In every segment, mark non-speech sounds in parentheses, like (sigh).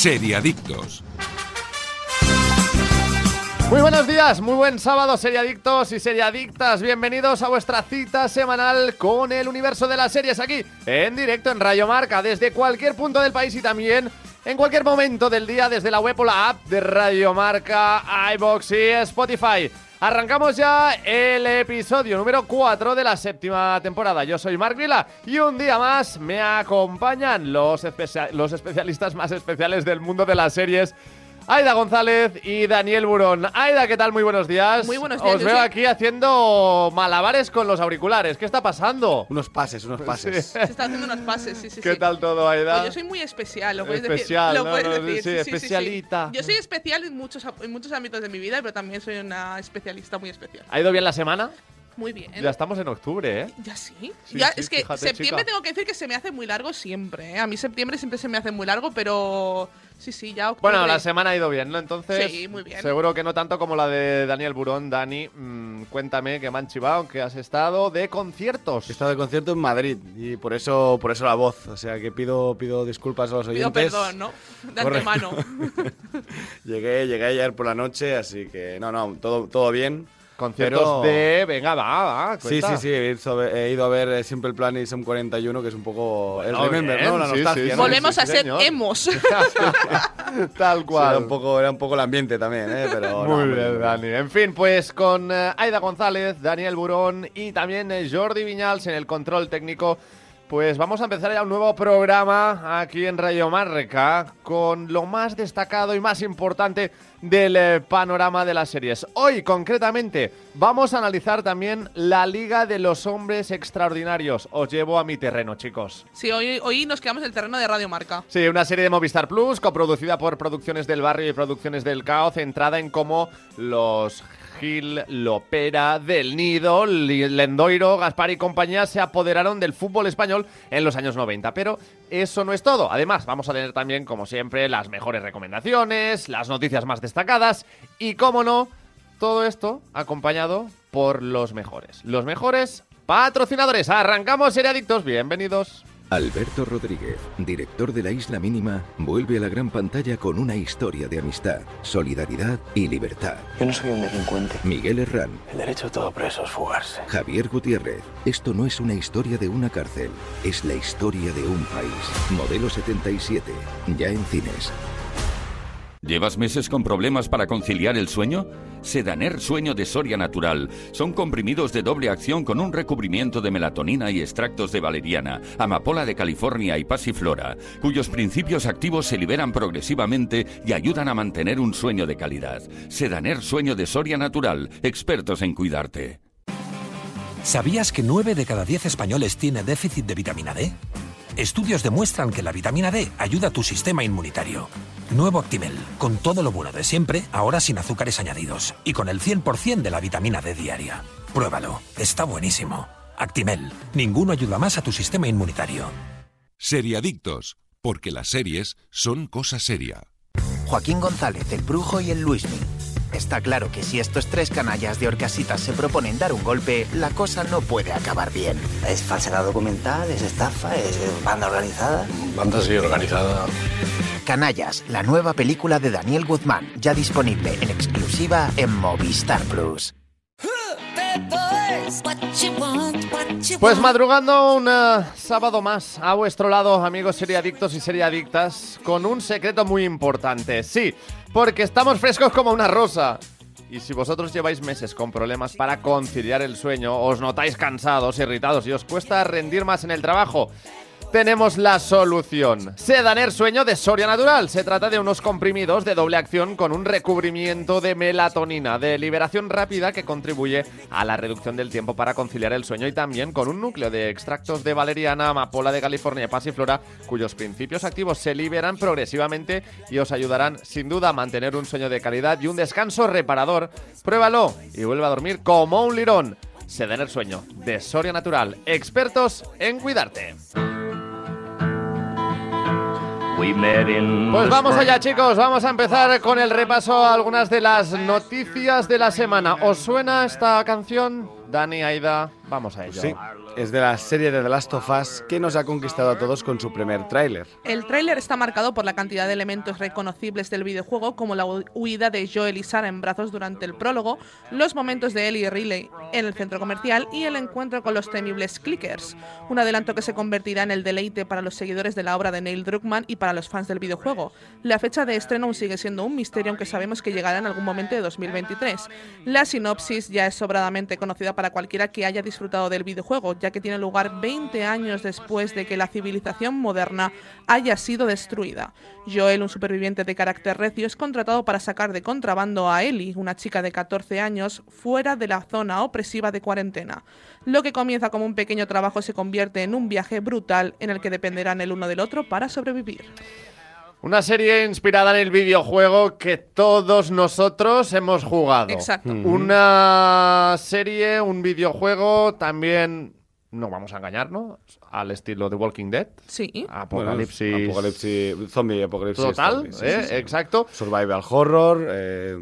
Seriadictos. Muy buenos días, muy buen sábado, seriadictos y seriadictas. Bienvenidos a vuestra cita semanal con el universo de las series aquí, en directo en Rayo Marca, desde cualquier punto del país y también en cualquier momento del día desde la web o la app de Radio Marca, iBox y Spotify. Arrancamos ya el episodio número 4 de la séptima temporada. Yo soy Marc Vila y un día más me acompañan los, los especialistas más especiales del mundo de las series. Aida González y Daniel Burón. Aida, ¿qué tal? Muy buenos días. Muy buenos días, Os yo veo aquí haciendo malabares con los auriculares. ¿Qué está pasando? Unos pases, unos pases. (laughs) Se está haciendo unos pases, sí, sí, ¿Qué sí. tal todo, Aida? Pues yo soy muy especial, lo puedes Especial, decir. ¿no? Lo puedes No, decir, sí, sí, sí, sí, sí. especialita. Yo soy especial en muchos, en muchos ámbitos de mi vida, pero también soy una especialista muy especial. ¿Ha ido bien la semana? Muy bien. Ya estamos en octubre, ¿eh? Ya sí. Sí, ya, sí, es que fíjate, septiembre chica. tengo que decir que se me hace muy largo siempre. ¿eh? A mí septiembre siempre se me hace muy largo, pero sí, sí, ya octubre. Bueno, la semana ha ido bien, ¿no? Entonces, Sí, muy bien. seguro que no tanto como la de Daniel Burón. Dani, mm, cuéntame que me han chivado, que has estado de conciertos. He estado de concierto en Madrid y por eso, por eso la voz. O sea que pido, pido disculpas a los Pido oyentes. perdón, ¿no? De Correcto. antemano. (laughs) Llegué, llegué ayer por la noche, así que no, no, todo, todo bien. Conciertos Pero- de... Venga, va, va, Sí, cuenta. sí, sí, he ido, he ido a ver eh, Simple Plan y Som 41, que es un poco el Remember, bien, ¿no? La nostalgia. sí, ¿no? sí. Volvemos a ser señor. emos. (laughs) Tal Sí, cual. era, un poco, era un poco el ambiente también, ¿eh? Pero, muy bien, Dani. En fin, pues con eh, Aida González, Daniel Burón y también eh, Jordi Viñals en el control técnico. Pues vamos a empezar ya un nuevo programa aquí en Radio Marca con lo más destacado y más importante del eh, panorama de las series. Hoy, concretamente, vamos a analizar también la Liga de los Hombres Extraordinarios. Os llevo a mi terreno, chicos. Sí, hoy, hoy nos quedamos en el terreno de Radio Marca. Sí, una serie de Movistar Plus, coproducida por Producciones del Barrio y Producciones del Caos, centrada en cómo los Gil, Lopera, Del Nido, Lendoiro, Gaspar y compañía se apoderaron del fútbol español en los años 90. Pero eso no es todo. Además, vamos a tener también, como siempre, las mejores recomendaciones, las noticias más destacadas y, cómo no, todo esto acompañado por los mejores. Los mejores patrocinadores. Arrancamos, Seriadictos. Bienvenidos. Alberto Rodríguez, director de La Isla Mínima, vuelve a la gran pantalla con una historia de amistad, solidaridad y libertad. Yo no soy un delincuente. Miguel Herrán, El derecho de todo preso es fugarse. Javier Gutiérrez. Esto no es una historia de una cárcel, es la historia de un país. Modelo 77, ya en cines. ¿Llevas meses con problemas para conciliar el sueño? Sedaner Sueño de Soria Natural. Son comprimidos de doble acción con un recubrimiento de melatonina y extractos de valeriana, amapola de California y pasiflora, cuyos principios activos se liberan progresivamente y ayudan a mantener un sueño de calidad. Sedaner Sueño de Soria Natural. Expertos en cuidarte. ¿Sabías que 9 de cada 10 españoles tiene déficit de vitamina D? Estudios demuestran que la vitamina D ayuda a tu sistema inmunitario. Nuevo Actimel, con todo lo bueno de siempre, ahora sin azúcares añadidos y con el 100% de la vitamina D diaria. Pruébalo, está buenísimo. Actimel, ninguno ayuda más a tu sistema inmunitario. Seriadictos, porque las series son cosa seria. Joaquín González, el Brujo y el Luismi. Está claro que si estos tres canallas de Orcasitas se proponen dar un golpe, la cosa no puede acabar bien. Es falsedad documental, es estafa, es banda organizada. Banda así organizada. Canallas, la nueva película de Daniel Guzmán, ya disponible en exclusiva en Movistar Plus. Pues madrugando un eh, sábado más a vuestro lado, amigos seriadictos y seriadictas, con un secreto muy importante. Sí, porque estamos frescos como una rosa. Y si vosotros lleváis meses con problemas para conciliar el sueño, os notáis cansados, irritados y os cuesta rendir más en el trabajo, tenemos la solución. Sedaner Sueño de Soria Natural. Se trata de unos comprimidos de doble acción con un recubrimiento de melatonina de liberación rápida que contribuye a la reducción del tiempo para conciliar el sueño y también con un núcleo de extractos de valeriana, amapola de California y pasiflora cuyos principios activos se liberan progresivamente y os ayudarán sin duda a mantener un sueño de calidad y un descanso reparador. Pruébalo y vuelve a dormir como un lirón. Sedaner Sueño de Soria Natural. Expertos en cuidarte. Pues vamos allá chicos, vamos a empezar con el repaso a algunas de las noticias de la semana. ¿Os suena esta canción? Dani, Aida, Vamos a ello. Sí, es de la serie de The Last of Us que nos ha conquistado a todos con su primer tráiler. El tráiler está marcado por la cantidad de elementos reconocibles del videojuego, como la hu- huida de Joel y Sarah en brazos durante el prólogo, los momentos de Ellie y Riley en el centro comercial y el encuentro con los temibles clickers. Un adelanto que se convertirá en el deleite para los seguidores de la obra de Neil Druckmann y para los fans del videojuego. La fecha de estreno aún sigue siendo un misterio, aunque sabemos que llegará en algún momento de 2023. La sinopsis ya es sobradamente conocida para cualquiera que haya disfrutado del videojuego, ya que tiene lugar 20 años después de que la civilización moderna haya sido destruida. Joel, un superviviente de carácter recio, es contratado para sacar de contrabando a Ellie, una chica de 14 años, fuera de la zona opresiva de cuarentena. Lo que comienza como un pequeño trabajo se convierte en un viaje brutal en el que dependerán el uno del otro para sobrevivir. Una serie inspirada en el videojuego que todos nosotros hemos jugado. Exacto. Una serie, un videojuego también, no vamos a engañarnos, al estilo de Walking Dead. Sí. Apocalipsis. Bueno, apocalipsis zombie, apocalipsis. Total, zombie, sí, ¿eh? sí, sí. exacto. Survival horror, eh,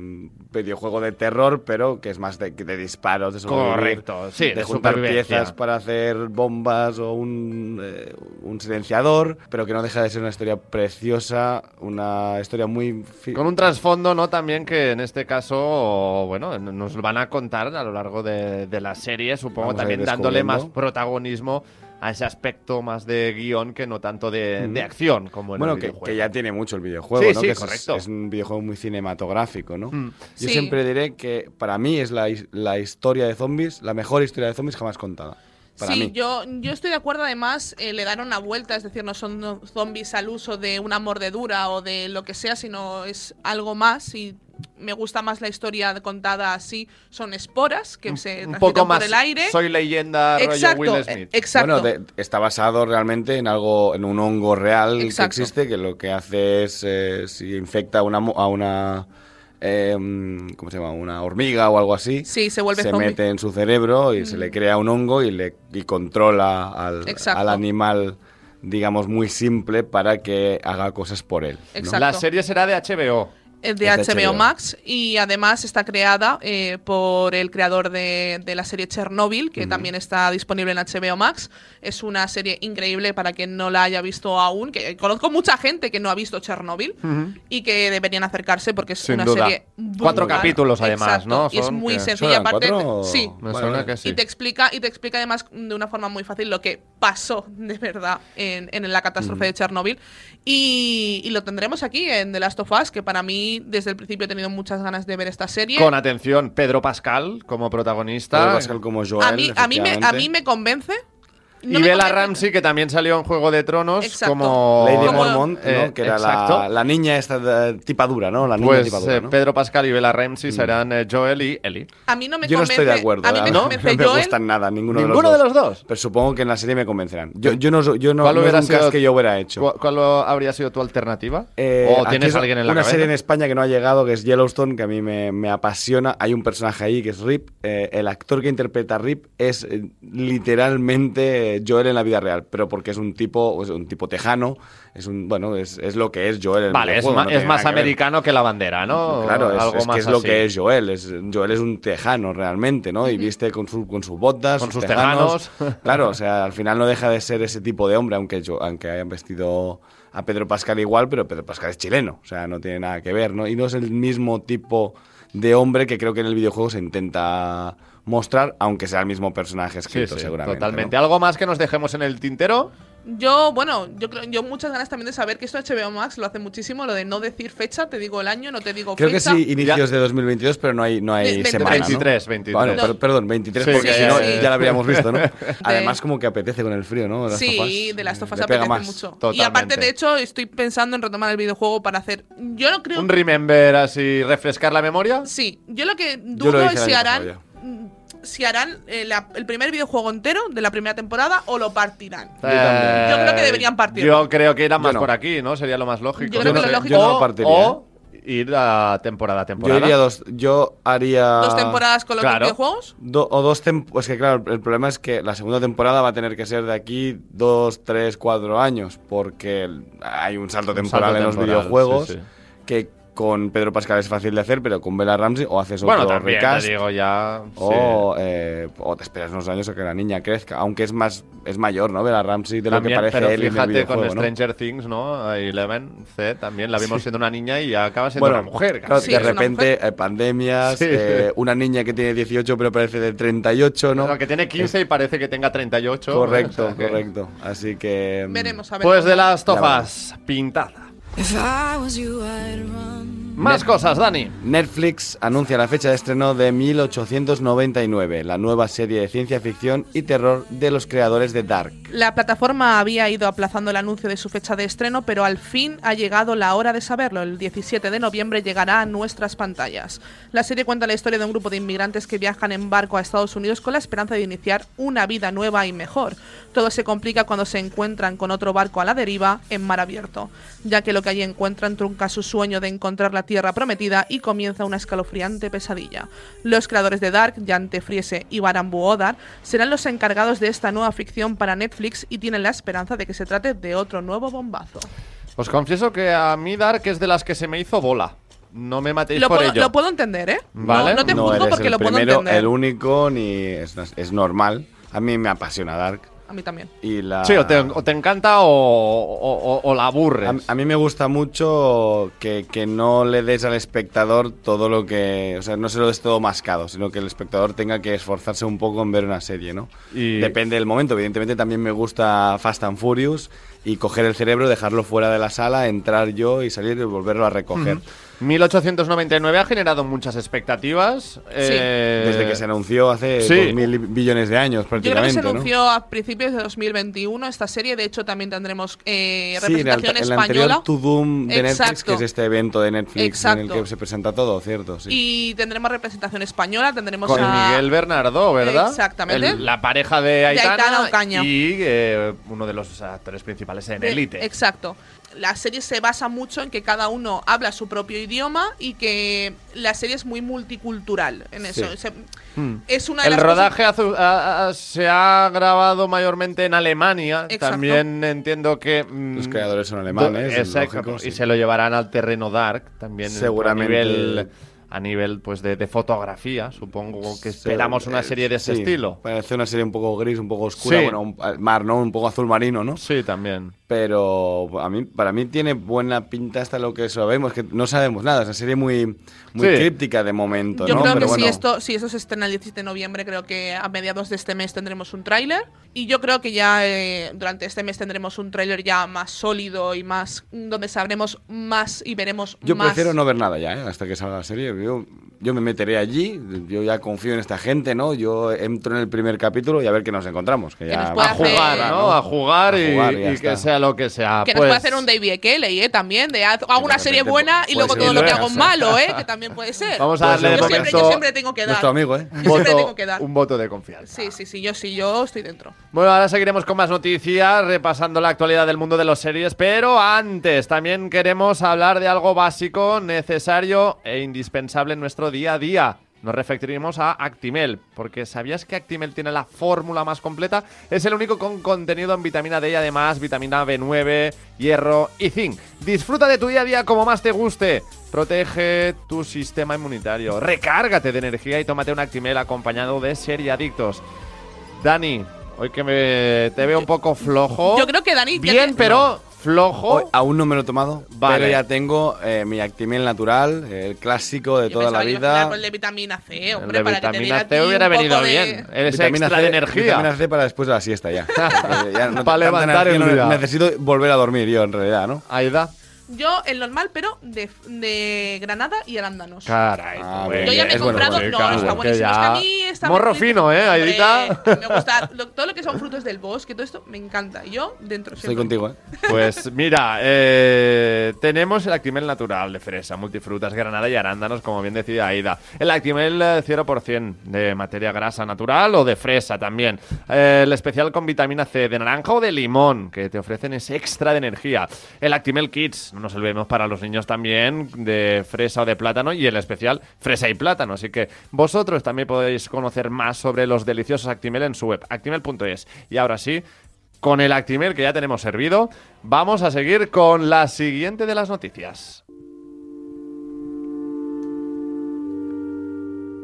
videojuego de terror, pero que es más de, de disparos, de Correcto, sí, de, de juntar piezas para hacer bombas o un, eh, un silenciador, pero que no deja de ser una historia preciosa, una historia muy... Con un trasfondo, ¿no? También que en este caso, bueno, nos van a contar a lo largo de, de la serie, supongo, Vamos también dándole más descubriendo. Protagonismo a ese aspecto más de guion que no tanto de, Ujú. de acción como en bueno, el que, videojuego. que ya tiene mucho el videojuego, Sí, ¿no? sí, Que es- correcto. Es, un videojuego muy cinematográfico, ¿no? Mm. Yo Sí. siempre diré que para mí es la, la historia de zombies, la mejor historia de zombies jamás contada. Para sí, mí. Yo, yo estoy de acuerdo. Además, eh, le dan una vuelta, es decir, no son zombies al uso de una mordedura o de lo que sea, sino es algo más. Y me gusta más la historia contada así. Son esporas que se un poco por más el aire. soy leyenda Exacto, rollo Will eh, Smith. exacto. Bueno, de- está basado realmente en algo, en un hongo real Exacto. que existe, que lo que hace es, eh, si infecta a una, mo- a una eh, ¿cómo se llama? Una hormiga o algo así, Sí, se vuelve se zombie. mete en su cerebro y se le crea un hongo y, le, y controla al, al animal, digamos, muy simple para que haga cosas por él. La serie será de HBO. Es de Es HBO, HBO. Max y además está creada eh, por el creador de, de la serie Chernobyl, que también está disponible en HBO Max. Es una serie increíble para quien no la haya visto aún, que conozco mucha gente que no ha visto Chernobyl y que deberían acercarse porque es Sin una duda. serie Cuatro capítulos, además, Exacto. ¿no? Y es Son muy sencilla, ¿Son aparte. cuatro Sí. Me Vale, suena vale. que sí. Y te explica y te explica además de una forma muy fácil lo que pasó de verdad en, en la catástrofe de Chernobyl y, y lo tendremos aquí en The Last of Us que para mí desde el principio he tenido muchas ganas de ver esta serie. Con atención, Pedro Pascal como protagonista. Pedro Pascal como Joel, a mí a mí me a mí me convence. Y No me Bella Ramsey, que también salió en Juego de Tronos Exacto. como... Lady Como- Mormont, ¿no? Eh, que era la, la niña esta de- tipadura, ¿no? La niña Pues tipadura, eh, ¿no? Pedro Pascal y Bella Ramsey serán eh, Joel y Ellie. A mí no me Yo no estoy de acuerdo. A mí me no, convence (laughs) no me Joel. gustan nada, ninguno, ¿Ninguno de de los los dos. Pero supongo que en la serie me convencerán. Yo, yo no, yo no, ¿Cuál hubiera un sido- que yo hubiera hecho. ¿Cuál, cuál habría sido tu alternativa? Eh, ¿O tienes a alguien en la Una cabeza? serie en España que no ha llegado, que es Yellowstone, que a mí me, me apasiona. Hay un personaje ahí que es Rip. Eh, el actor que interpreta a Rip es eh, literalmente eh, Joel en la vida real, pero porque es un tipo, es un tipo tejano. Es un, bueno, es, es lo que es Joel en el Vale, es, videojuego, ma- no es más ver. americano que la bandera, ¿no? Claro, es, Algo es más que es lo que es Joel. Es, Joel es un tejano realmente, ¿no? Y viste con, su, con sus botas, Con sus tejanos. tejanos. (laughs) Claro, o sea, al final no deja de ser ese tipo de hombre, aunque, yo, aunque hayan vestido a Pedro Pascal igual, pero Pedro Pascal es chileno, o sea, no tiene nada que ver, ¿no? Y no es el mismo tipo de hombre que creo que en el videojuego se intenta mostrar, aunque sea el mismo personaje escrito, sí, seguramente. totalmente. ¿no? ¿Algo más que nos dejemos en el tintero? Yo, bueno, yo creo, yo muchas ganas también de saber que esto HBO Max lo hace muchísimo, lo de no decir fecha, te digo el año, no te digo Creo que fecha. sí, inicios de 2022, pero no hay, no hay Ve- semana, ¿no? 23, 23. Bueno, No. per- perdón, 23 Sí, porque sí, si no sí. ya lo habríamos visto, ¿no? (laughs) Además como que apetece con el frío, ¿no? Sí, de las tofas apetece más. mucho. Y aparte, de hecho, estoy pensando en retomar el videojuego para hacer. Yo no creo. ¿Un remember así, refrescar la memoria? Sí, yo lo que Yo lo dudo es si harán. Si harán eh, la- el primer videojuego entero de la primera temporada o lo partirán. Eh, Yo creo que deberían partirlo. Yo creo que irán Yo más no. por aquí, ¿no? Sería lo más lógico. Yo creo que No lo sé. lógico- Yo no O- lo partiría, O ir a temporada a Yo temporada. dos, yo haría Dos temporadas con los claro. videojuegos. do- o dos temporadas. Es que claro, el problema es que la segunda temporada va a tener que ser de aquí dos, tres, cuatro años, porque el- hay un salto Un temporal en los temporal, videojuegos sí, sí. que con Pedro Pascal es fácil de hacer, pero con Bella Ramsey o haces Bueno, otro también, recast. te digo ya. O, eh, o te esperas unos años a que la niña crezca, aunque es más es mayor, ¿no? Bella Ramsey de También, lo que parece pero él en el fíjate con. Stranger Things, ¿no? Eleven C también la vimos siendo una niña y ya acaba siendo Bueno, una mujer. claro. Sí, de repente mujer. eh, pandemias, Sí. eh, una niña que tiene 18 pero parece de 38, ¿no? Claro, que tiene 15 y parece que tenga 38. Correcto, o sea que- correcto. Así que... mm, Veremos a ver. Pues de las tofas, pintada. Más cosas, Dani. Netflix anuncia la fecha de estreno de 1899, la nueva serie de ciencia ficción y terror de los creadores de Dark. La plataforma había ido aplazando el anuncio de su fecha de estreno, pero al fin ha llegado la hora de saberlo. El 17 de noviembre llegará a nuestras pantallas. La serie cuenta la historia de un grupo de inmigrantes que viajan en barco a Estados Unidos con la esperanza de iniciar una vida nueva y mejor. Todo se complica cuando se encuentran con otro barco a la deriva en mar abierto, ya que lo que allí encuentran trunca su sueño de encontrar la tierra prometida y comienza una escalofriante pesadilla. Los creadores de Dark, Jante Friese y Baran Buodar, serán los encargados de esta nueva ficción para Netflix y tienen la esperanza de que se trate de otro nuevo bombazo. Os confieso que a mí Dark es de las que se me hizo bola. No me matéis Lo por puedo, ello. lo puedo entender, ¿eh? No- Vale. No, te no juzgo eres porque el lo puedo entender. el único, ni es, es normal. A mí me apasiona Dark. A mí también. Y la... Sí, o te, o te encanta o, o- o- o la aburres. A, a mí me gusta mucho que, que no le des al espectador todo lo que... O sea, no se lo des todo mascado, sino que el espectador tenga que esforzarse un poco en ver una serie, ¿no? Y- Depende del momento. Evidentemente también me gusta Fast and Furious y coger el cerebro, dejarlo fuera de la sala, entrar yo y salir y volverlo a recoger. 1899 ha generado muchas expectativas. eh, Desde que se anunció hace sí. 2.000 billones de años Yo creo que prácticamente, se ¿no? anunció a principios de 2021 esta serie. De hecho, también tendremos eh, Sí, en el, representación el española. anterior To Doom de Netflix, Exacto. que es este evento de Netflix en el Exacto. que se presenta todo, ¿cierto? Sí. Y tendremos representación española. Tendremos Con a Miguel Bernardo, ¿verdad? Exactamente. El- la pareja de Aitana, Aitana Ocaña. y eh, uno de los actores principales en de- Elite. Exacto. La serie se basa mucho en que cada uno habla su propio idioma y que la serie es muy multicultural en eso. Sí. Se- Hmm. Es una de El las rodaje ha- ha- se ha grabado mayormente en Alemania. Exacto. También entiendo que. mm, Los creadores son alemanes, Exacto. lógico, y sí. se lo llevarán al terreno dark también. Seguramente. A nivel, a nivel pues, de, de fotografía. Supongo que esperamos una Eh, serie de ese sí, estilo. Parece una serie un poco gris, un poco oscura, Sí. bueno, un, mar, ¿no? Un poco azul marino, ¿no? Sí, también. Pero a mí, para mí tiene buena pinta hasta lo que sabemos, que no sabemos nada, es una serie muy, muy Sí. críptica de momento, Yo ¿no? creo Pero que si, esto, si eso se estrena el 17 de noviembre, creo que a mediados de este mes tendremos un tráiler. Y yo creo que ya eh, durante este mes tendremos un tráiler ya más sólido y más donde sabremos más y veremos Yo más. prefiero no ver nada ya, ¿eh? hasta que salga la serie. Yo, yo me meteré allí, yo ya confío en esta gente, ¿no? Yo entro en el primer capítulo y a ver qué nos encontramos. Que, Que ya nos A hacer- jugar, ¿no? A jugar y, A jugar y ya y que sea lo que sea. Que nos Pues, puede hacer un David Kelly, ¿eh? También, de haz- hago una de serie buena y luego todo lo que hago malo, ¿eh? Que también puede ser. (laughs) Vamos a darle de yo, un siempre, yo siempre tengo que dar. Nuestro amigo, ¿eh? un Yo siempre voto, tengo que dar. un voto de confianza. Sí, sí, sí, yo sí, yo estoy dentro. Bueno, ahora seguiremos con más noticias, repasando la actualidad del mundo de las series, pero antes también queremos hablar de algo básico, necesario e indispensable en nuestro día a día. Nos referimos a Actimel, porque ¿sabías que Actimel tiene la fórmula más completa? Es el único con contenido en vitamina D y además vitamina B9, hierro y zinc. Disfruta de tu día a día como más te guste. Protege tu sistema inmunitario. Recárgate de energía y tómate un Actimel acompañado de seriadictos. Dani, hoy que me te veo un poco flojo. Yo creo que Dani. Bien, pero flojo. Hoy aún no me lo he tomado, Vale. pero ya tengo eh, mi Actimel natural, el clásico de Yo toda la vida. con el de vitamina C, El hombre, de para que te vitamina C hubiera venido de- bien. Eres Vitamina extra C- de energía. Vitamina C para después de la siesta ya. Porque (laughs) ya no- Para levantar el no-. Necesito volver a dormir yo, en realidad, ¿no? Aida. Yo, el normal, pero de, de granada y arándanos. Caray. Ah, pues, Yo ya me he comprado. bueno, no, claro, está buenísimo. Es que a mí está Morro fino, ¿eh, Aidita? Me gusta lo- todo lo que son frutos del bosque, todo esto me encanta. Y yo dentro Estoy siempre. contigo, ¿eh? Pues mira, eh, tenemos el Actimel natural de fresa, multifrutas, granada y arándanos, como bien decía Aida. El Actimel eh, 0% de materia grasa natural o de fresa también. Eh, el especial con vitamina C de naranja o de limón, que te ofrecen ese extra de energía. El Actimel Kids, no nos olvidemos para los niños también, de fresa o de plátano. Y el especial fresa y plátano. Así que vosotros también podéis conocer más sobre los deliciosos Actimel en su web, actimel.es. Y ahora sí, con el Actimel que ya tenemos servido, vamos a seguir con la siguiente de las noticias.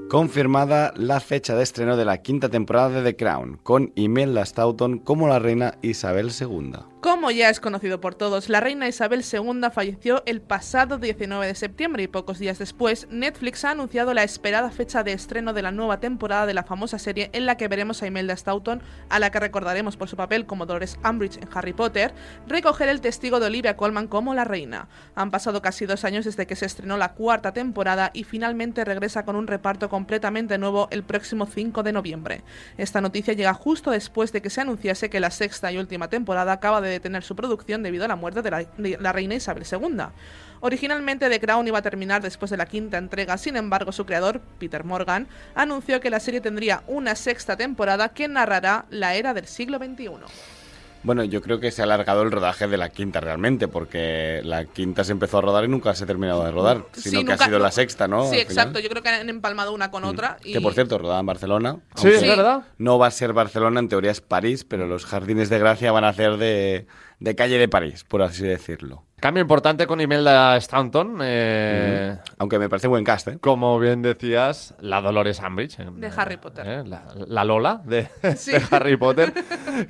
Confirmada la fecha de estreno de la quinta temporada de The Crown, con Imelda Staunton como la reina Isabel II. Como ya es conocido por todos, la reina Isabel II falleció el pasado 19 de septiembre y pocos días después, Netflix ha anunciado la esperada fecha de estreno de la nueva temporada de la famosa serie en la que veremos a Imelda Staunton, a la que recordaremos por su papel como Dolores Umbridge en Harry Potter, recoger el testigo de Olivia Colman como la reina. Han pasado casi dos años desde que se estrenó la cuarta temporada y finalmente regresa con un reparto completamente nuevo el próximo 5 de noviembre. Esta noticia llega justo después de que se anunciase que la sexta y última temporada acaba de detener su producción debido a la muerte de la, reina Isabel II. Originalmente The Crown iba a terminar después de la quinta entrega, sin embargo su creador, Peter Morgan, anunció que la serie tendría una sexta temporada que narrará la era del siglo XXI. Bueno, yo creo que se ha alargado el rodaje de la quinta realmente, porque la quinta se empezó a rodar y nunca se ha terminado de rodar, Sí, sino que nunca- ha sido la sexta, ¿no? Sí, exacto. Yo creo que han empalmado una con otra. Y... Que por cierto, rodada en Barcelona. Sí, es verdad. No va a ser Barcelona, en teoría es París, pero los jardines de gracia van a ser de, de calle de París, por así decirlo. Cambio importante con Imelda Staunton. eh, Aunque me parece buen cast, ¿eh? Como bien decías, la Dolores Umbridge. eh, De Harry Potter. eh, la, la Lola de, Sí. de Harry Potter.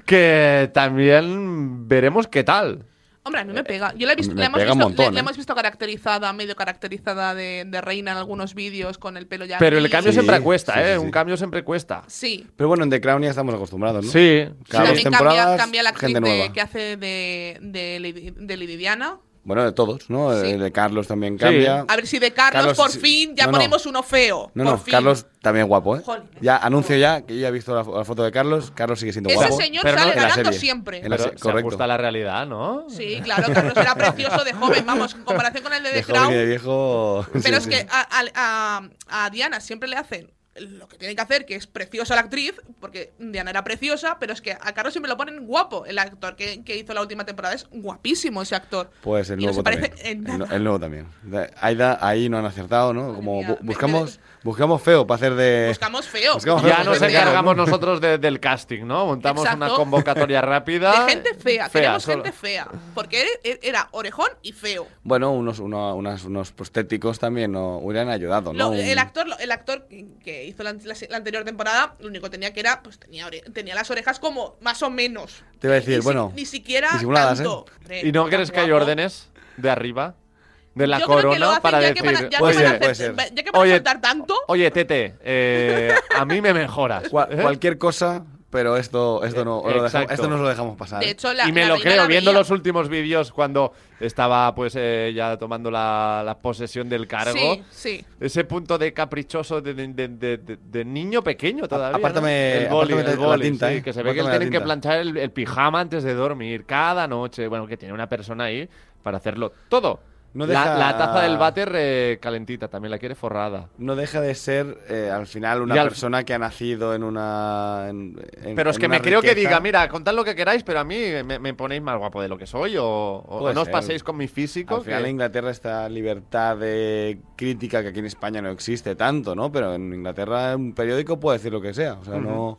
que también veremos qué tal. Hombre, a mí me pega. Yo la he visto, Me la hemos, pega un visto, montón, la- la ¿eh? hemos visto caracterizada, medio caracterizada de, de reina en algunos vídeos con el pelo ya. Pero el cambio Sí, siempre cuesta, sí, ¿eh? sí. Un cambio siempre cuesta. Sí. Pero bueno, en The Crown ya estamos acostumbrados, ¿no? Sí. Cada sí. dos También temporadas, cambia, cambia la actriz de- que hace de, de, de Lady Diana. Bueno, de todos, ¿no? Sí. De, de Carlos también cambia. A ver si de Carlos, Carlos, por fin ya No, no. ponemos uno feo. No, por no, fin. Carlos también guapo, ¿eh? Jolín. Ya, anuncio ya, que yo ya he visto la, la foto de Carlos, Carlos sigue siendo Ese guapo. señor Pero no sale en la ganando serie. siempre. En la Pero se- se correcto. ajusta a la realidad, ¿no? Sí, claro, Carlos era precioso de joven, vamos, en comparación con el de The De joven Crown. y de viejo... (laughs) Pero sí, es sí. que a, a- a- a Diana siempre le hacen lo que tienen que hacer, que es preciosa la actriz, porque Diana era preciosa, pero es que a Carlos siempre lo ponen guapo. El actor que, que hizo la última temporada es guapísimo ese actor. Pues el no nuevo parece también. El, nuevo también. De- Ahí, no han acertado, ¿no? Como bu- buscamos, buscamos feo para hacer de... Buscamos feo. Buscamos Ya nos encargamos ¿no? nosotros de- del casting, ¿no? Montamos Exacto. una convocatoria rápida. De gente fea, queremos solo. gente fea. Porque era, era orejón y feo. Bueno, unos, uno- unas- unos prostéticos también no hubieran ayudado, ¿no? Lo- el actor, el actor que- hizo la, la- la anterior temporada, lo único que tenía que era, pues tenía, ore- tenía las orejas como más o menos. Te iba a decir, Ni si- bueno, ni siquiera disimuladas, tanto. ¿eh? ¿Y no crees que hay órdenes de arriba? De la Yo creo que lo corona para ya decir. que a, ya Puede que a ser, puede ser. ya que van a Oye, soltar tanto. Oye, Tete, eh, a mí me mejoras. ¿eh? cualquier cosa, pero esto, esto, no, lo dejamos, esto nos lo dejamos pasar. De hecho, la, y me la lo creo, viendo los últimos vídeos cuando estaba pues eh, ya tomando la, la posesión del cargo. Sí, sí. Ese punto de caprichoso de, de- de- de- de- de niño pequeño todavía. ¿no? apártame- el boli, apártame el la boli, tinta, sí, ¿eh? que se ve que Apártame la tienen que planchar el, el pijama antes de dormir cada noche. Bueno, que tiene una persona ahí para hacerlo todo. No La- deja- la, taza del váter eh, calentita, también la quiere forrada. No deja de ser, eh, al final, una al- persona que ha nacido en una. en- en- Pero es en que me creo que diga, mira, contad lo que queráis, pero a mí me, me ponéis más guapo de lo que soy o, o no os paséis con mi físico. Al final en Inglaterra esta libertad de crítica que aquí en España no existe tanto, ¿no? Pero en Inglaterra un periódico puede decir lo que sea. O sea, no,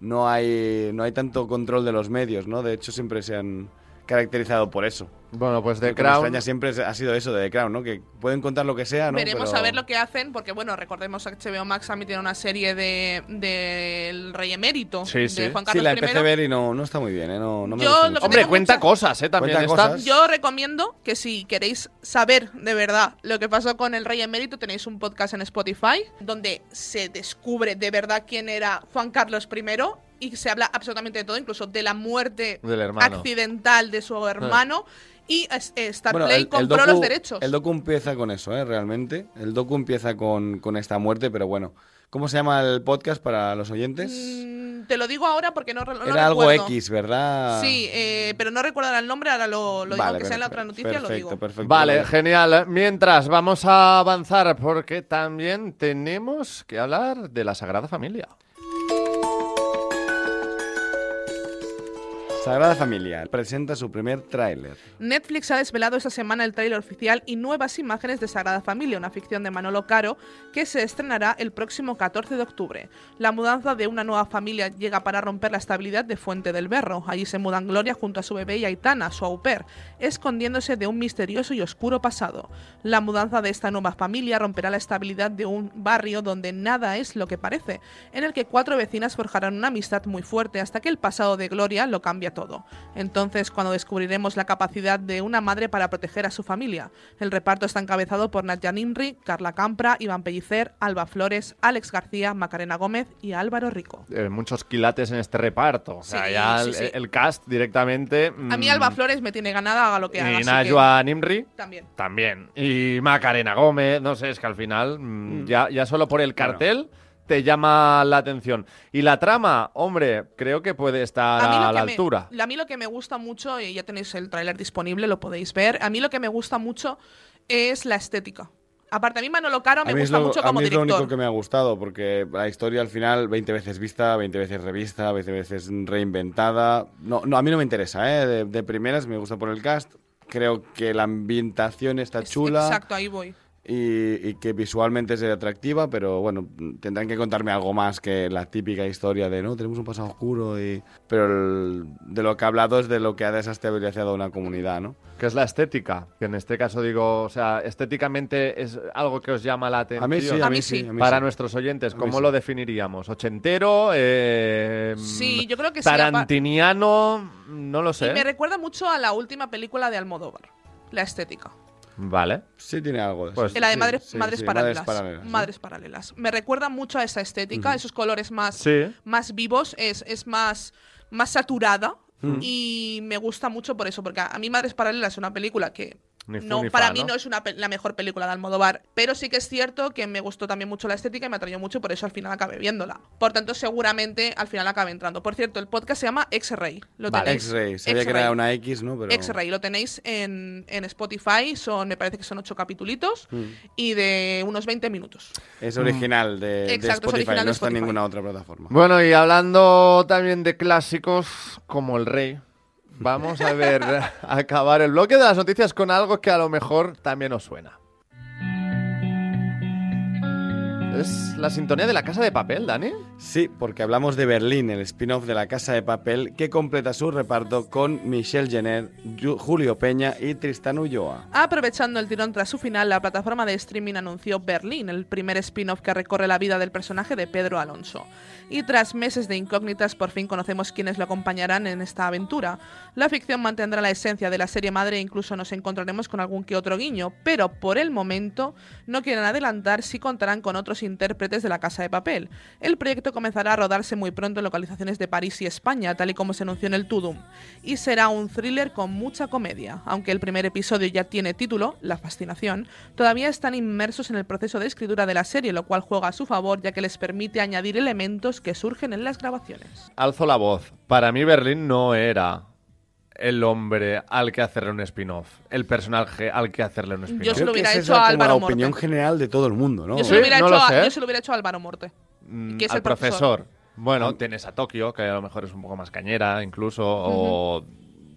no, hay, no hay tanto control de los medios, ¿no? De hecho, siempre se han caracterizado por eso. Bueno, pues The Crown. extraña siempre ha sido eso de The Crown, ¿no? Que pueden contar lo que sea, ¿no? Veremos Pero- a ver lo que hacen, porque bueno, recordemos que HBO Max también tiene una serie de del Rey Emérito Sí, de sí. Juan Sí, Carlos la I. empecé a ver y no, no está muy bien, ¿eh? No, no me Yo lo Hombre, cuenta cosas, ¿eh? También Cuenta está. cosas. Yo recomiendo que si queréis saber de verdad lo que pasó con el Rey Emérito, tenéis un podcast en Spotify donde se descubre de verdad quién era Juan Carlos I y se habla absolutamente de todo, incluso de la muerte accidental de su hermano. Y Starplay Bueno, el- el compró docu- los derechos. El docu empieza con eso, ¿eh? Realmente. El docu empieza con, con esta muerte, pero bueno. ¿Cómo se llama el podcast para los oyentes? Mm, te lo digo ahora porque no, no Era algo recuerdo. X, ¿verdad? Sí, eh, pero no recuerdo el nombre, ahora lo, lo digo, Vale, aunque sea en la perfecto, otra noticia, lo perfecto, digo. Perfecto, Vale, Lo- genial. Mientras vamos a avanzar porque también tenemos que hablar de la Sagrada Familia. Sagrada Familia presenta su primer tráiler. Netflix ha desvelado esta semana el tráiler oficial y nuevas imágenes de Sagrada Familia, una ficción de Manolo Caro que se estrenará el próximo 14 de octubre. La mudanza de una nueva familia llega para romper la estabilidad de Fuente del Berro. Allí se mudan Gloria junto a su bebé y Aitana, su au pair, escondiéndose de un misterioso y oscuro pasado. La mudanza de esta nueva familia romperá la estabilidad de un barrio donde nada es lo que parece, en el que cuatro vecinas forjarán una amistad muy fuerte hasta que el pasado de Gloria lo cambia todo. Entonces, cuando descubriremos la capacidad de una madre para proteger a su familia. El reparto está encabezado por Nadia Nimri, Carla Campra, Iván Pellicer, Alba Flores, Alex García, Macarena Gómez y Álvaro Rico. Eh, muchos quilates en este reparto. O sea, Sí, ya sí, el, sí. el cast directamente. A mí mm, Alba Flores me tiene ganada, haga lo que haga. Y así que- Najwa Nimri. También. También. Y Macarena Gómez, no sé, es que al final mm, ya, ya solo por el cartel te llama la atención. Y la trama, hombre, creo que puede estar A a, la me, altura. a mí lo que me gusta mucho, y ya tenéis el tráiler disponible, lo podéis ver. A mí lo que me gusta mucho es la estética. Aparte, a mí Manolo Caro me a gusta lo, mucho a como mí es lo director. único que me ha gustado, porque la historia al final 20 veces vista, 20 veces revista, 20 veces reinventada. No, no a mí no me interesa, ¿eh? De, de primeras me gusta por el cast. Creo que la ambientación está Es- chula. Exacto, ahí voy. Y, y que visualmente es atractiva, pero bueno, tendrán que contarme algo más que la típica historia de, no, tenemos un pasado oscuro y... Pero el- de lo que ha hablado es de lo que ha desestabilizado una comunidad, ¿no? Que es la estética. Que en este caso digo, o sea, estéticamente es algo que os llama la atención. A mí sí, a mí sí. a mí Para sí. nuestros oyentes, ¿cómo sí. lo definiríamos? ¿Ochentero? Eh, Sí, yo creo que sí, Tarantiniano, no lo sé. Y me recuerda mucho a la última película de Almodóvar, la estética. Vale. Sí tiene algo de. Pues la de Sí, madres, sí, madres sí, paralelas. Madres paralelas. Madres paralelas. Me recuerda mucho a esa estética, esos colores más, Sí. más vivos, es, es más, más saturada. Y me gusta mucho por eso, porque a a mí Madres Paralelas es una película que Ni no, ni para fa, mí ¿no? no es una la mejor película de Almodóvar, pero sí que es cierto que me gustó también mucho la estética y me atrayó mucho, por eso al final acabé viéndola. Por tanto, seguramente al final acabé entrando. Por cierto, el podcast se llama X-Ray. Lo Vale. tenéis. X-Ray, sabía que X-Ray. era una X, ¿no? Pero... X-Ray, lo tenéis en, en Spotify, son, me parece que son ocho capítulos Mm. y de unos 20 minutos. Es original de, de Exacto, es Spotify, original no de está en ninguna otra plataforma. Bueno, y hablando también de clásicos como El Rey, vamos a ver (laughs) acabar el bloque de las noticias con algo que a lo mejor también os suena. Es la sintonía de la casa de papel, Dani. Sí, porque hablamos de Berlín, el spin-off de La Casa de Papel, que completa su reparto con Michelle Jenner, Ju- Julio Peña y Tristán Ulloa. Aprovechando el tirón tras su final, la plataforma de streaming anunció Berlín, el primer spin-off que recorre la vida del personaje de Pedro Alonso. Y tras meses de incógnitas, por fin conocemos quiénes lo acompañarán en esta aventura. La ficción mantendrá la esencia de la serie madre e incluso nos encontraremos con algún que otro guiño, pero por el momento no quieren adelantar si contarán con otros intérpretes de la Casa de Papel. El proyecto comenzará a rodarse muy pronto en localizaciones de París y España, tal y como se anunció en el Tudum, y será un thriller con mucha comedia. Aunque el primer episodio ya tiene título, La Fascinación, todavía están inmersos en el proceso de escritura de la serie, lo cual juega a su favor ya que les permite añadir elementos que surgen en las grabaciones. Alzo la voz. Para mí Berlín no era el hombre al que hacerle un spin-off, el personaje al que hacerle un spin-off. Yo se lo hubiera hecho es a Álvaro la Morte. opinión general de todo el mundo, ¿no? Yo se, Sí, lo hubiera no hecho lo a, sé. yo se lo hubiera hecho a Álvaro Morte. Mm, que es al el profesor. Bueno, tienes a Tokio, que a lo mejor es un poco más cañera, incluso, o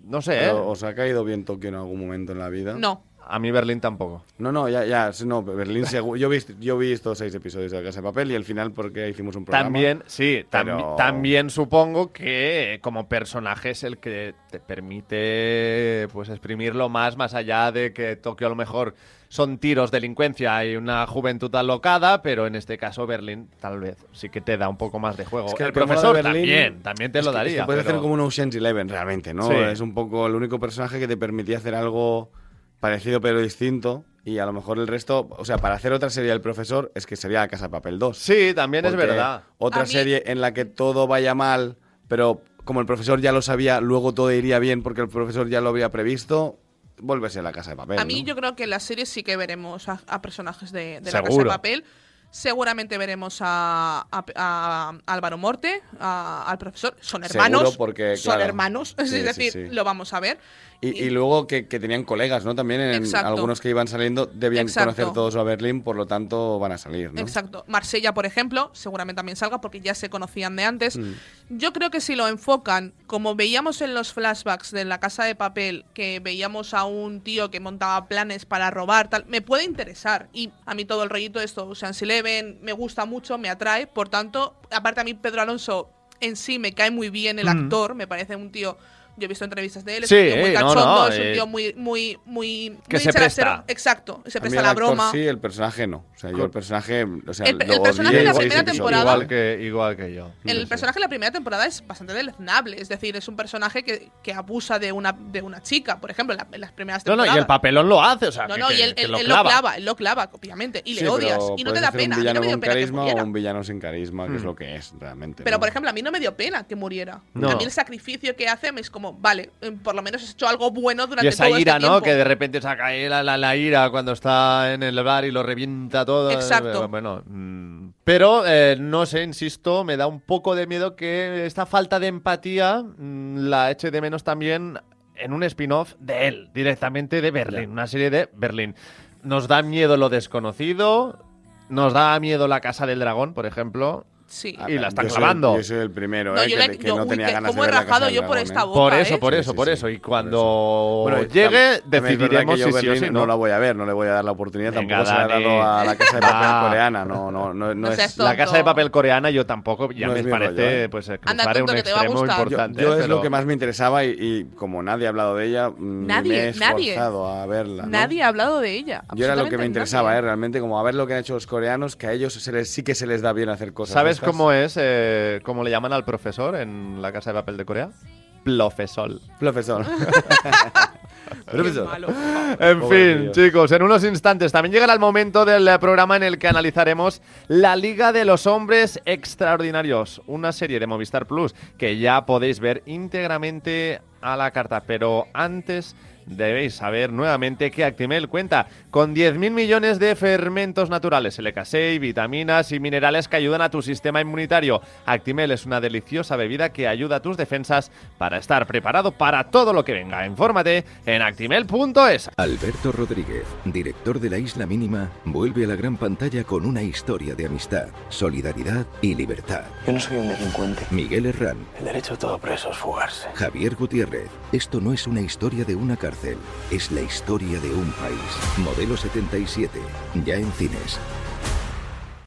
no sé, ¿eh? ¿Os ha caído bien Tokio en algún momento en la vida? No. A mí Berlín tampoco. No, no, ya, ya, no, Berlín seguro. Yo he visto, yo he visto seis episodios de Casa de Papel y al final porque hicimos un programa. También, sí, tam- Pero- también supongo que como personaje es el que te permite pues exprimirlo más, más allá de que Tokio a lo mejor son tiros, delincuencia y una juventud alocada, pero en este caso Berlín tal vez sí que te da un poco más de juego. Es que el que profesor Berlín- también, también te lo que- es que daría. puedes pero- hacer como un Ocean's Eleven, realmente, ¿no? Sí. Es un poco el único personaje que te permitía hacer algo parecido pero distinto. Y a lo mejor el resto, o sea, para hacer otra serie del profesor, es que sería La Casa de Papel 2. Sí, también es verdad. Otra mí- serie en la que todo vaya mal, pero como el profesor ya lo sabía, luego todo iría bien porque el profesor ya lo había previsto, vuelve a La Casa de Papel. A mí ¿no? yo creo que en la serie sí que veremos a, a personajes de, de la Casa de. Papel. Seguramente veremos a, a- a Álvaro Morte, a- al profesor. Son Seguro, hermanos. porque, son claro. hermanos. (laughs) Sí, es sí, decir, sí. lo vamos a ver. Y, y luego que, que tenían colegas, ¿no? También en algunos que iban saliendo debían Exacto. conocer todos a Berlín, por lo tanto van a salir, ¿no? Exacto. Marsella, por ejemplo, seguramente también salga porque ya se conocían de antes. Mm. Yo creo que si lo enfocan, como veíamos en los flashbacks de la casa de papel, que veíamos a un tío que montaba planes para robar, tal, me puede interesar. Y a mí todo el rollito de esto, Ocean's Eleven, me gusta mucho, me atrae. Por tanto, aparte a mí Pedro Alonso en sí me cae muy bien el Mm. actor, me parece un tío. Yo he visto entrevistas de él, es Sí, un tío muy eh, no, cachondo, no, es un eh, tío muy, muy, muy. que muy se presta. Exacto, se A mí presta el la actor broma. sí, el personaje no. O sea, yo el personaje, o sea, El- personaje odié de la primera temporada- Igual que, igual que yo. El personaje de la primera temporada es bastante deleznable, es decir, es un personaje que, que abusa de una, de una chica, por ejemplo, en, la- en las primeras No, no, temporadas. y el papelón lo hace, o sea, No, que- no, y él, que él- lo él clava. lo clava, él lo clava, obviamente, y Sí, le odias, y no te da pena. Un A mí no villano me dio con carisma o un villano sin carisma, que es Mm. lo que es realmente. Pero, ¿no? por ejemplo, a mí no me dio pena que muriera. No. A mí el sacrificio que hace es como, vale, eh, por lo menos has hecho algo bueno durante Y esa todo ira, este ¿no? tiempo. Que de repente saca la, la, la ira cuando está en el bar y lo revienta todo. Exacto. Eh, Bueno, mm, pero eh, no sé, insisto, me da un poco de miedo que esta falta de empatía mm, la eche de menos también en un spin-off de él, directamente de Berlín, una serie de Berlín. Nos da miedo lo desconocido, nos da miedo la Casa del Dragón, por ejemplo. Sí. Y la están yo soy- clavando. yo soy el primero, No, ¿eh? yo que, le- que yo- no uy, tenía que ganas cómo de he rajado yo por esta boca, Por eso, ¿eh? por eso, sí, por eso. Y cuando Bueno, llegue, decidiremos que yo si sí o no ¿no? la voy a ver, no le voy a dar la oportunidad. Venga, Tampoco se la he dado a la Casa de Papel coreana. No, no, no, no, No es. La casa de papel coreana yo tampoco, ya No me parece rollo, ¿eh? pues eh, Anda, tonto, un que te va a extremo gustar. Yo, importante. yo es lo que más me interesaba y, como nadie ha hablado de ella, mm, Nadie, me he nadie. esforzado a verla. Nadie ha hablado de ella. Yo era lo que me interesaba. ¿eh? realmente, como a ver lo que han hecho los coreanos, que a ellos se les, sí que se les da bien hacer cosas. ¿Sabes. Cómo es, eh, cómo le llaman al profesor en la casa de papel de Corea? Plofesol. (laughs) (laughs) Profesor. Qué Profesor. malo. En Pobre fin, chicos, en unos instantes también llegará el momento del eh, programa en el que analizaremos la Liga de los Hombres Extraordinarios, una serie de Movistar Plus que ya podéis ver íntegramente a la carta. Pero antes debéis saber nuevamente que Actimel cuenta con 10.000 millones de fermentos naturales, LK6, vitaminas y minerales que ayudan a tu sistema inmunitario. Actimel es una deliciosa bebida que ayuda a tus defensas para estar preparado para todo lo que venga. Infórmate en actimel.es. Alberto Rodríguez, director de La Isla Mínima, vuelve a la gran pantalla con una historia de amistad, solidaridad y libertad. Yo no soy un delincuente. Miguel Herrán, El derecho de todo preso es fugarse. Javier Gutiérrez. Esto no es una historia de una es la historia de un país. Modelo 77, ya en cines.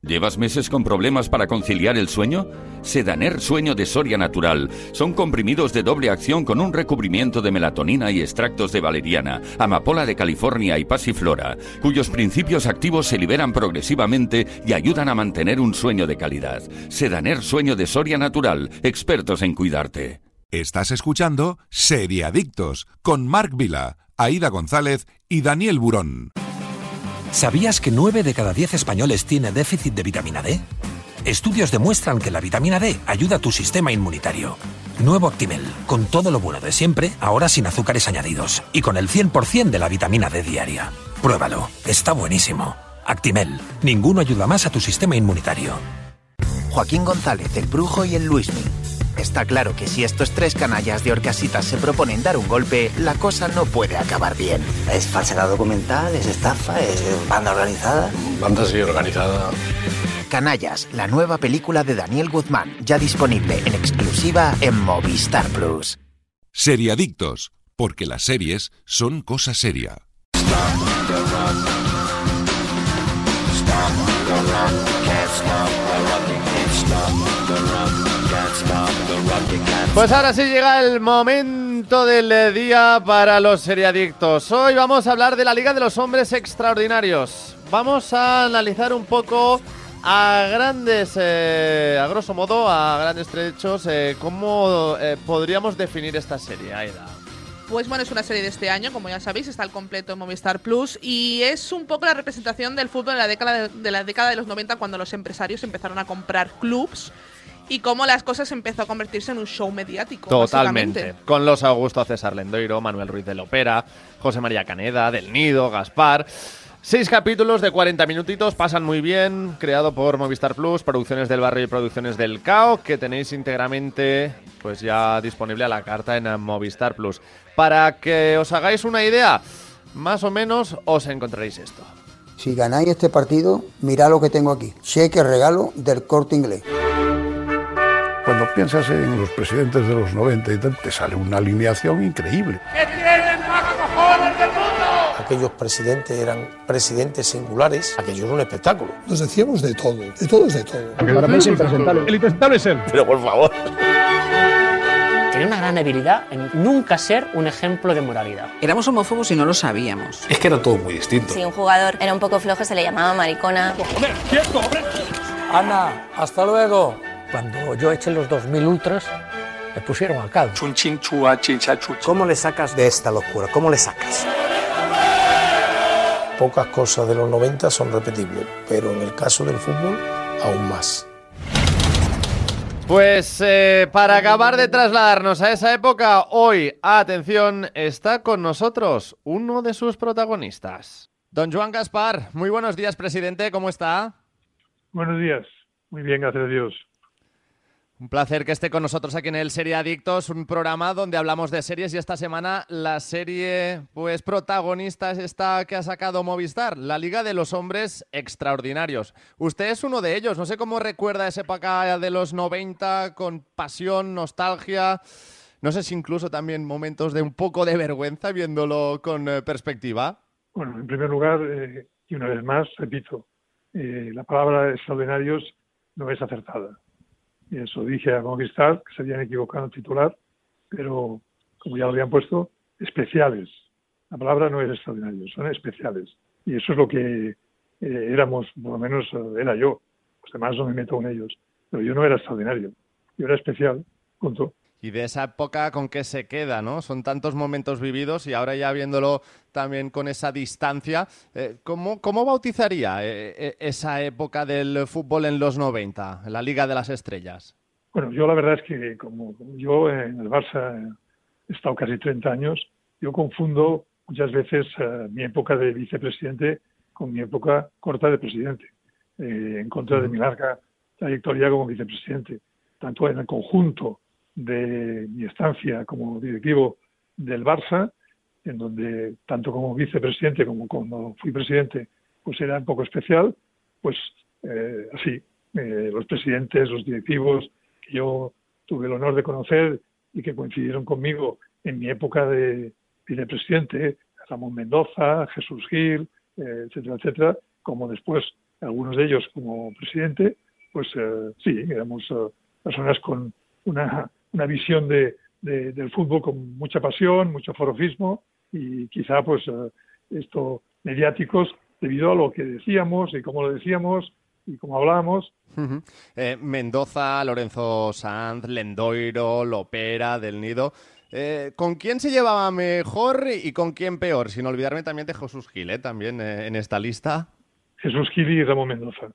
¿Llevas meses con problemas para conciliar el sueño? Sedaner Sueño de Soria Natural. Son comprimidos de doble acción con un recubrimiento de melatonina y extractos de valeriana, amapola de California y pasiflora, cuyos principios activos se liberan progresivamente y ayudan a mantener un sueño de calidad. Sedaner Sueño de Soria Natural. Expertos en cuidarte. Estás escuchando Seriadictos con Marc Vila, Aida González y Daniel Burón. ¿Sabías que 9 de cada 10 españoles tiene déficit de vitamina D? Estudios demuestran que la vitamina D ayuda a tu sistema inmunitario. Nuevo Actimel, con todo lo bueno de siempre, ahora sin azúcares añadidos y con el 100% de la vitamina D diaria. Pruébalo, está buenísimo. Actimel, ninguno ayuda más a tu sistema inmunitario. Joaquín González, el Brujo y el Luismi. Está claro que si estos tres canallas de Orcasitas se proponen dar un golpe, la cosa no puede acabar bien. Es falsedad documental, es estafa, es banda organizada. Banda así organizada. Canallas, la nueva película de Daniel Guzmán, ya disponible en exclusiva en Movistar Plus. Seriadictos, porque las series son cosa seria. Pues ahora sí llega el momento del día para los seriadictos. Hoy vamos a hablar de la Liga de los Hombres Extraordinarios. Vamos a analizar un poco a grandes, eh, a grosso modo, a grandes trechos, eh, cómo eh, podríamos definir esta serie, Aida. Pues bueno, es una serie de este año, como ya sabéis, está al completo en Movistar Plus y es un poco la representación del fútbol de la década de, de la década de los 90 cuando los empresarios empezaron a comprar clubs y cómo las cosas empezó a convertirse en un show mediático. Totalmente. Con los Augusto César Lendoiro, Manuel Ruiz de Lopera, José María Caneda, Del Nido, Gaspar. Seis capítulos de 40 minutitos, pasan muy bien, creado por Movistar Plus, producciones del barrio y producciones del CAO, que tenéis íntegramente pues ya disponible a la carta en Movistar Plus. Para que os hagáis una idea, más o menos os encontraréis esto. Si ganáis este partido, mirad lo que tengo aquí. Cheque regalo del corte inglés. Cuando piensas en los presidentes de los 90 y tal, te sale una alineación increíble. ¿Qué tienen más cojones del mundo? Aquellos presidentes eran presidentes singulares, aquello era un espectáculo. Nos decíamos de todo, de todo es de todo. Para mí es impresentable. El impresentable es él. Pero por favor. Tenía una gran habilidad en nunca ser un ejemplo de moralidad. Éramos homófobos y no lo sabíamos. Es que era todo muy distinto. Si un jugador era un poco flojo se le llamaba maricona. ¡Joder, quieto, hombre! Ana, hasta luego. Cuando yo eché los 2000 ultras, me pusieron al caldo. ¿Cómo le sacas de esta locura? ¿Cómo le sacas? Pocas cosas de los 90 son repetibles, pero en el caso del fútbol, aún más. Pues eh, para acabar de trasladarnos a esa época, hoy, atención, está con nosotros uno de sus protagonistas. Don Juan Gaspar, muy buenos días, presidente, ¿cómo está? Buenos días, muy bien, gracias a Dios. Un placer que esté con nosotros aquí en el Serie Adictos, un programa donde hablamos de series y esta semana la serie pues protagonista es esta que ha sacado Movistar, la Liga de los Hombres Extraordinarios. Usted es uno de ellos, no sé cómo recuerda esa época de los 90 con pasión, nostalgia, no sé si incluso también momentos de un poco de vergüenza viéndolo con eh, perspectiva. Bueno, en primer lugar, eh, y una vez más, repito, eh, la palabra extraordinarios no es acertada. Y eso dije a Movistar, que se habían equivocado en titular, pero como ya lo habían puesto, especiales. La palabra no es extraordinario, son especiales. Y eso es lo que eh, éramos, por lo menos eh, era yo. Los demás no me meto con ellos. Pero yo no era extraordinario, yo era especial, punto. Y de esa época con qué se queda, ¿no? Son tantos momentos vividos y ahora ya viéndolo también con esa distancia, eh, ¿cómo, ¿cómo, bautizaría eh, eh, esa época del fútbol en los 90, la Liga de las Estrellas? Bueno, yo la verdad es que como, como yo en el Barça he estado casi 30 años, yo confundo muchas veces mi época de vicepresidente con mi época corta de presidente, en contra de mi larga trayectoria como vicepresidente, tanto en el conjunto de mi estancia como directivo del Barça, en donde tanto como vicepresidente como cuando fui presidente, pues era un poco especial, pues eh, así, eh, los presidentes, los directivos que yo tuve el honor de conocer y que coincidieron conmigo en mi época de vicepresidente, Ramón Mendoza, Jesús Gil, eh, etcétera, etcétera, como después algunos de ellos como presidente, pues sí, éramos personas con una una visión de, de, del fútbol con mucha pasión, mucho forofismo y quizá pues uh, esto mediáticos debido a lo que decíamos y cómo lo decíamos y cómo hablábamos. Uh -huh. eh, Mendoza, Lorenzo Sanz, Lendoiro, Lopera, Del Nido. Eh, ¿Con quién se llevaba mejor y con quién peor? Sin olvidarme también de Jesús Gil, ¿eh? también eh, en esta lista. Jesús Gil y Ramón Mendoza.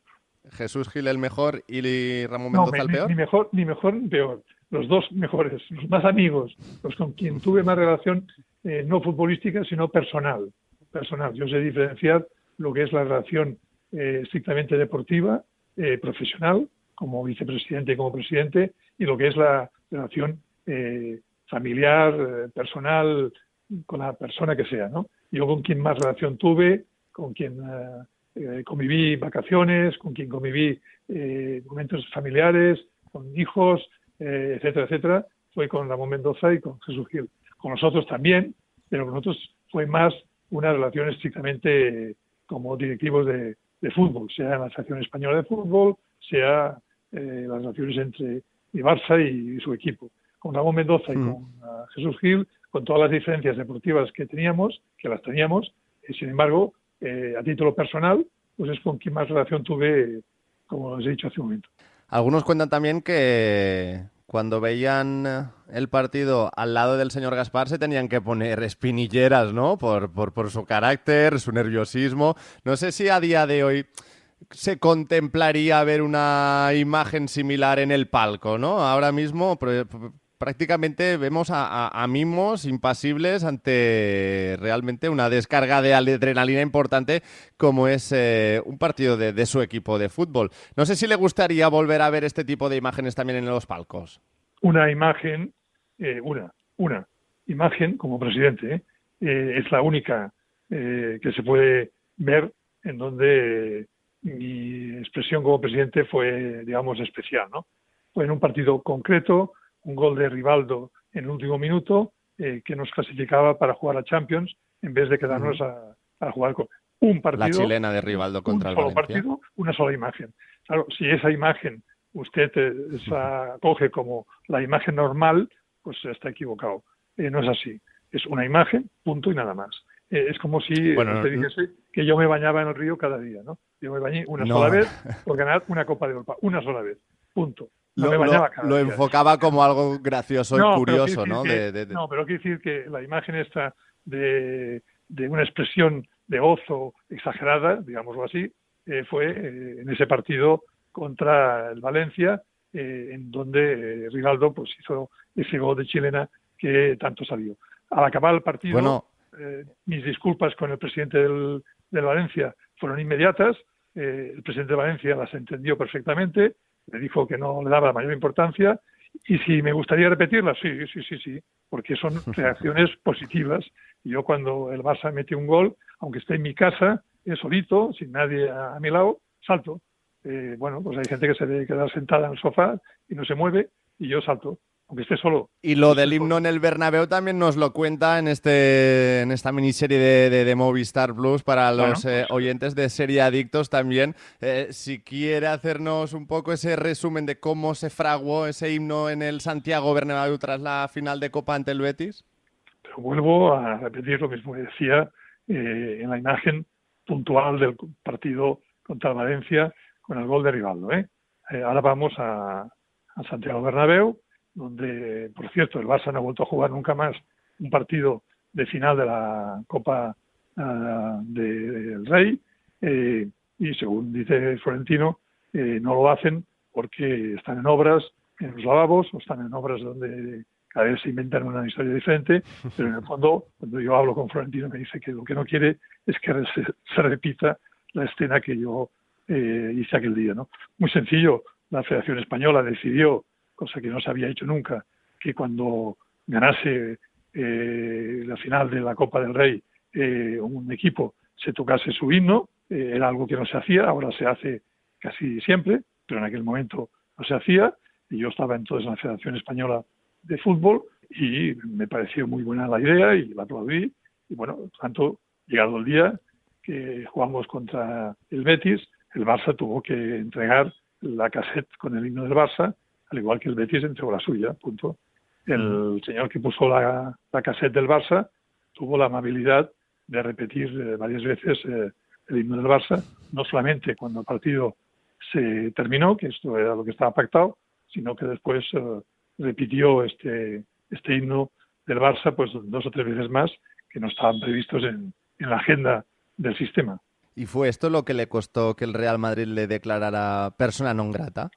Jesús Gil el mejor y Ramón Mendoza no, el peor. Ni mejor, ni mejor ni peor los dos mejores, los más amigos, los con quien tuve más relación eh, no futbolística, sino personal. Personal. Yo sé diferenciar lo que es la relación eh, estrictamente deportiva, eh, profesional, como vicepresidente y como presidente, y lo que es la relación familiar, personal, con la persona que sea. ¿no? Yo con quien más relación tuve, con quien conviví vacaciones, con quien conviví momentos familiares, con hijos, eh, etcétera, etcétera, fue con Ramón Mendoza y con Jesús Gil. Con nosotros también, pero con nosotros fue más una relación estrictamente eh, como directivos de, de, fútbol, sea en la Asociación Española de Fútbol, sea eh, las relaciones entre mi Barça y, y, su equipo. Con Ramón Mendoza y mm. con uh, Jesús Gil, con todas las diferencias deportivas que teníamos, que las teníamos, sin embargo, eh, a título personal, pues es con quien más relación tuve, como les he dicho hace un momento. Algunos cuentan también que cuando veían el partido al lado del señor Gaspar se tenían que poner espinilleras, ¿no? Por, por, por, su carácter, su nerviosismo. No sé si a día de hoy se contemplaría ver una imagen similar en el palco, ¿no? Ahora mismo prácticamente vemos a, a, mimos impasibles ante realmente una descarga de adrenalina importante como es eh, un partido de, su equipo de fútbol. No sé si le gustaría volver a ver este tipo de imágenes también en los palcos. Una imagen, eh, una, una imagen como presidente, eh, es la única que se puede ver en donde mi expresión como presidente fue, digamos, especial, ¿no? Fue en un partido concreto, un gol de Rivaldo en el último minuto eh, que nos clasificaba para jugar a Champions en vez de quedarnos a, a, jugar con un partido. La chilena de Rivaldo contra un el solo Valencia. partido, una sola imagen. Claro, si esa imagen usted eh, esa, coge como la imagen normal, pues está equivocado. Eh, no es así. Es una imagen, punto y nada más. Eh, es como si Bueno, no- dijese que yo me bañaba en el río cada día, ¿no? Yo me bañé una No. sola vez (laughs) por ganar una Copa de Europa, una sola vez, punto. No Lo, enfocaba como algo gracioso No, y curioso, ¿no? decir De- que- de- de- No, pero quiere decir que la imagen esta de, de una expresión de gozo exagerada, digámoslo así, eh, fue eh, en ese partido contra el Valencia, eh, en donde Rivaldo pues hizo ese gol de chilena que tanto salió. Al acabar el partido, Bueno. mis disculpas con el presidente del, del Valencia fueron inmediatas. el presidente de Valencia las entendió perfectamente, le dijo que no le daba la mayor importancia y si me gustaría repetirlas, sí, sí, sí, sí, porque son (laughs) reacciones positivas. Y Yo cuando el Barça mete un gol, aunque esté en mi casa, eh, solito, sin nadie a, a mi lado, salto. Eh, bueno, pues hay gente que se debe quedar sentada en el sofá y no se mueve y yo salto, aunque esté solo. Y lo del himno en el Bernabéu también nos lo cuenta en este en esta miniserie de, de, de Movistar Plus para Bueno, los eh, oyentes de Serie Adictos también. Eh, si quiere hacernos un poco ese resumen de cómo se fraguó ese himno en el Santiago Bernabéu tras la final de Copa ante el Betis. Pero vuelvo a repetir lo mismo que decía eh, en la imagen puntual del partido contra Valencia con el gol de Rivaldo. ahora vamos a, a Santiago Bernabéu, donde, por cierto, el Barça no ha vuelto a jugar nunca más un partido de final de la Copa de- del Rey. eh, y según dice Florentino, eh, no lo hacen porque están en obras en los lavabos o están en obras donde cada vez se inventan una historia diferente, (laughs) pero en el fondo, cuando yo hablo con Florentino, me dice que lo que no quiere es que se, se repita la escena que yo eh, hice aquel día. ¿no? Muy sencillo, la Federación Española decidió, cosa que no se había hecho nunca, que cuando ganase eh, la final de la Copa del Rey eh, un equipo se tocase su himno, eh, era algo que no se hacía, ahora se hace casi siempre, pero en aquel momento no se hacía, y yo estaba entonces en la Federación Española de Fútbol y me pareció muy buena la idea y la aplaudí, y bueno, por tanto, llegado el día que jugamos contra el Betis, el Barça tuvo que entregar la cassette con el himno del Barça, al igual que el Betis entregó la suya, punto. El señor que puso la, la cassette del Barça tuvo la amabilidad de repetir eh, varias veces eh, el himno del Barça, no solamente cuando el partido se terminó, que esto era lo que estaba pactado, sino que después eh, repitió este, este himno del Barça pues dos o tres veces más que no estaban previstos en, en la agenda del sistema. ¿Y fue esto lo que le costó que el Real Madrid le declarara persona non grata?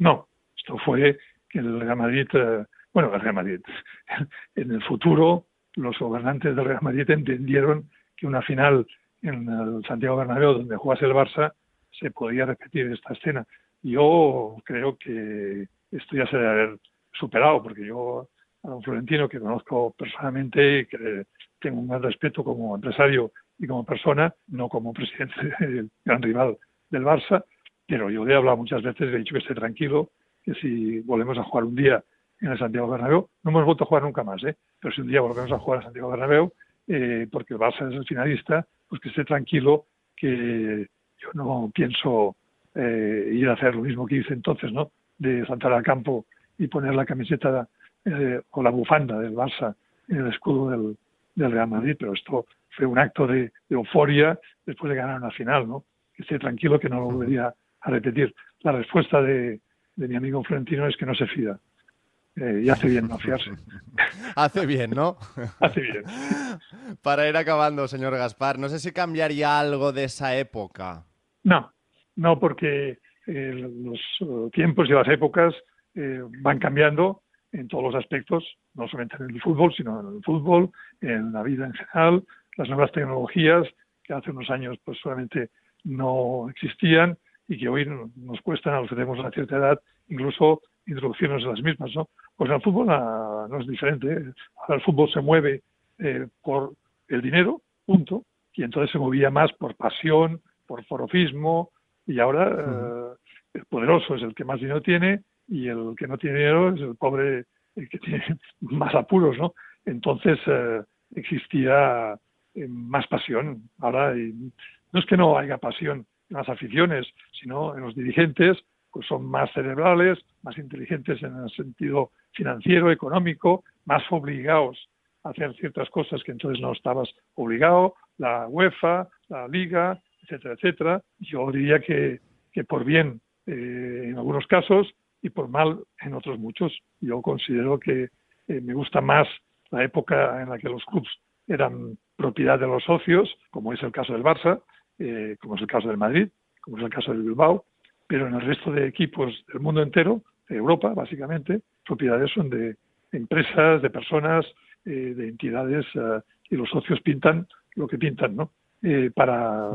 No, esto fue que el Real Madrid, eh, bueno, el Real Madrid, (laughs) en el futuro los gobernantes del Real Madrid entendieron que una final en el Santiago Bernabéu donde jugase el Barça se podía repetir esta escena. Yo creo que esto ya se debe haber superado porque yo a don Florentino que conozco personalmente y que tengo un gran respeto como empresario y como persona, no como (laughs) presidente del gran rival del Barça, pero yo le he hablado muchas veces, le he dicho que esté tranquilo, si volvemos a jugar un día en el Santiago Bernabéu, no hemos vuelto a jugar nunca más, ¿eh? pero si un día volvemos a jugar a Santiago Bernabéu, eh, porque el Barça es el finalista, pues que esté tranquilo, que yo no pienso eh, ir a hacer lo mismo que hice entonces, ¿no? De saltar al campo y poner la camiseta eh, o la bufanda del Barça en el escudo del, del Real Madrid, pero esto fue un acto de, de euforia después de ganar una final, ¿no? Que esté tranquilo que no lo volvería a repetir. La respuesta de, de mi amigo Florentino es que no se fía. Eh, y hace bien no fiarse. (laughs) Hace bien, ¿no? (laughs) Hace bien. Para ir acabando, señor Gaspar, no sé si cambiaría algo de esa época. No, no, porque eh, los eh, tiempos y las épocas eh, van cambiando en todos los aspectos, no solamente en el fútbol, sino en el fútbol, en la vida en general, las nuevas tecnologías que hace unos años pues solamente no existían y que hoy nos cuestan a los que tenemos una cierta edad incluso introducirnos en las mismas, ¿no? Pues en el fútbol ah, no es diferente. ¿eh? Ahora el fútbol se mueve eh, por el dinero, punto, y entonces se movía más por pasión, por forofismo, y ahora eh, el poderoso es el que más dinero tiene y el que no tiene dinero es el pobre el que tiene (laughs) más apuros, ¿no? Entonces eh, existía más pasión. Ahora no es que no haya pasión las aficiones, sino en los dirigentes, pues son más cerebrales, más inteligentes en el sentido financiero, económico, más obligados a hacer ciertas cosas que entonces no estabas obligado, la UEFA, la Liga, etcétera, etcétera. Yo diría que, que por bien eh, en algunos casos y por mal en otros muchos. Yo considero que eh, me gusta más la época en la que los clubes eran propiedad de los socios, como es el caso del Barça, eh, como es el caso del Madrid, como es el caso del Bilbao, pero en el resto de equipos del mundo entero, de Europa básicamente, propiedades son de empresas, de personas, eh, de entidades y los socios pintan lo que pintan, ¿no? para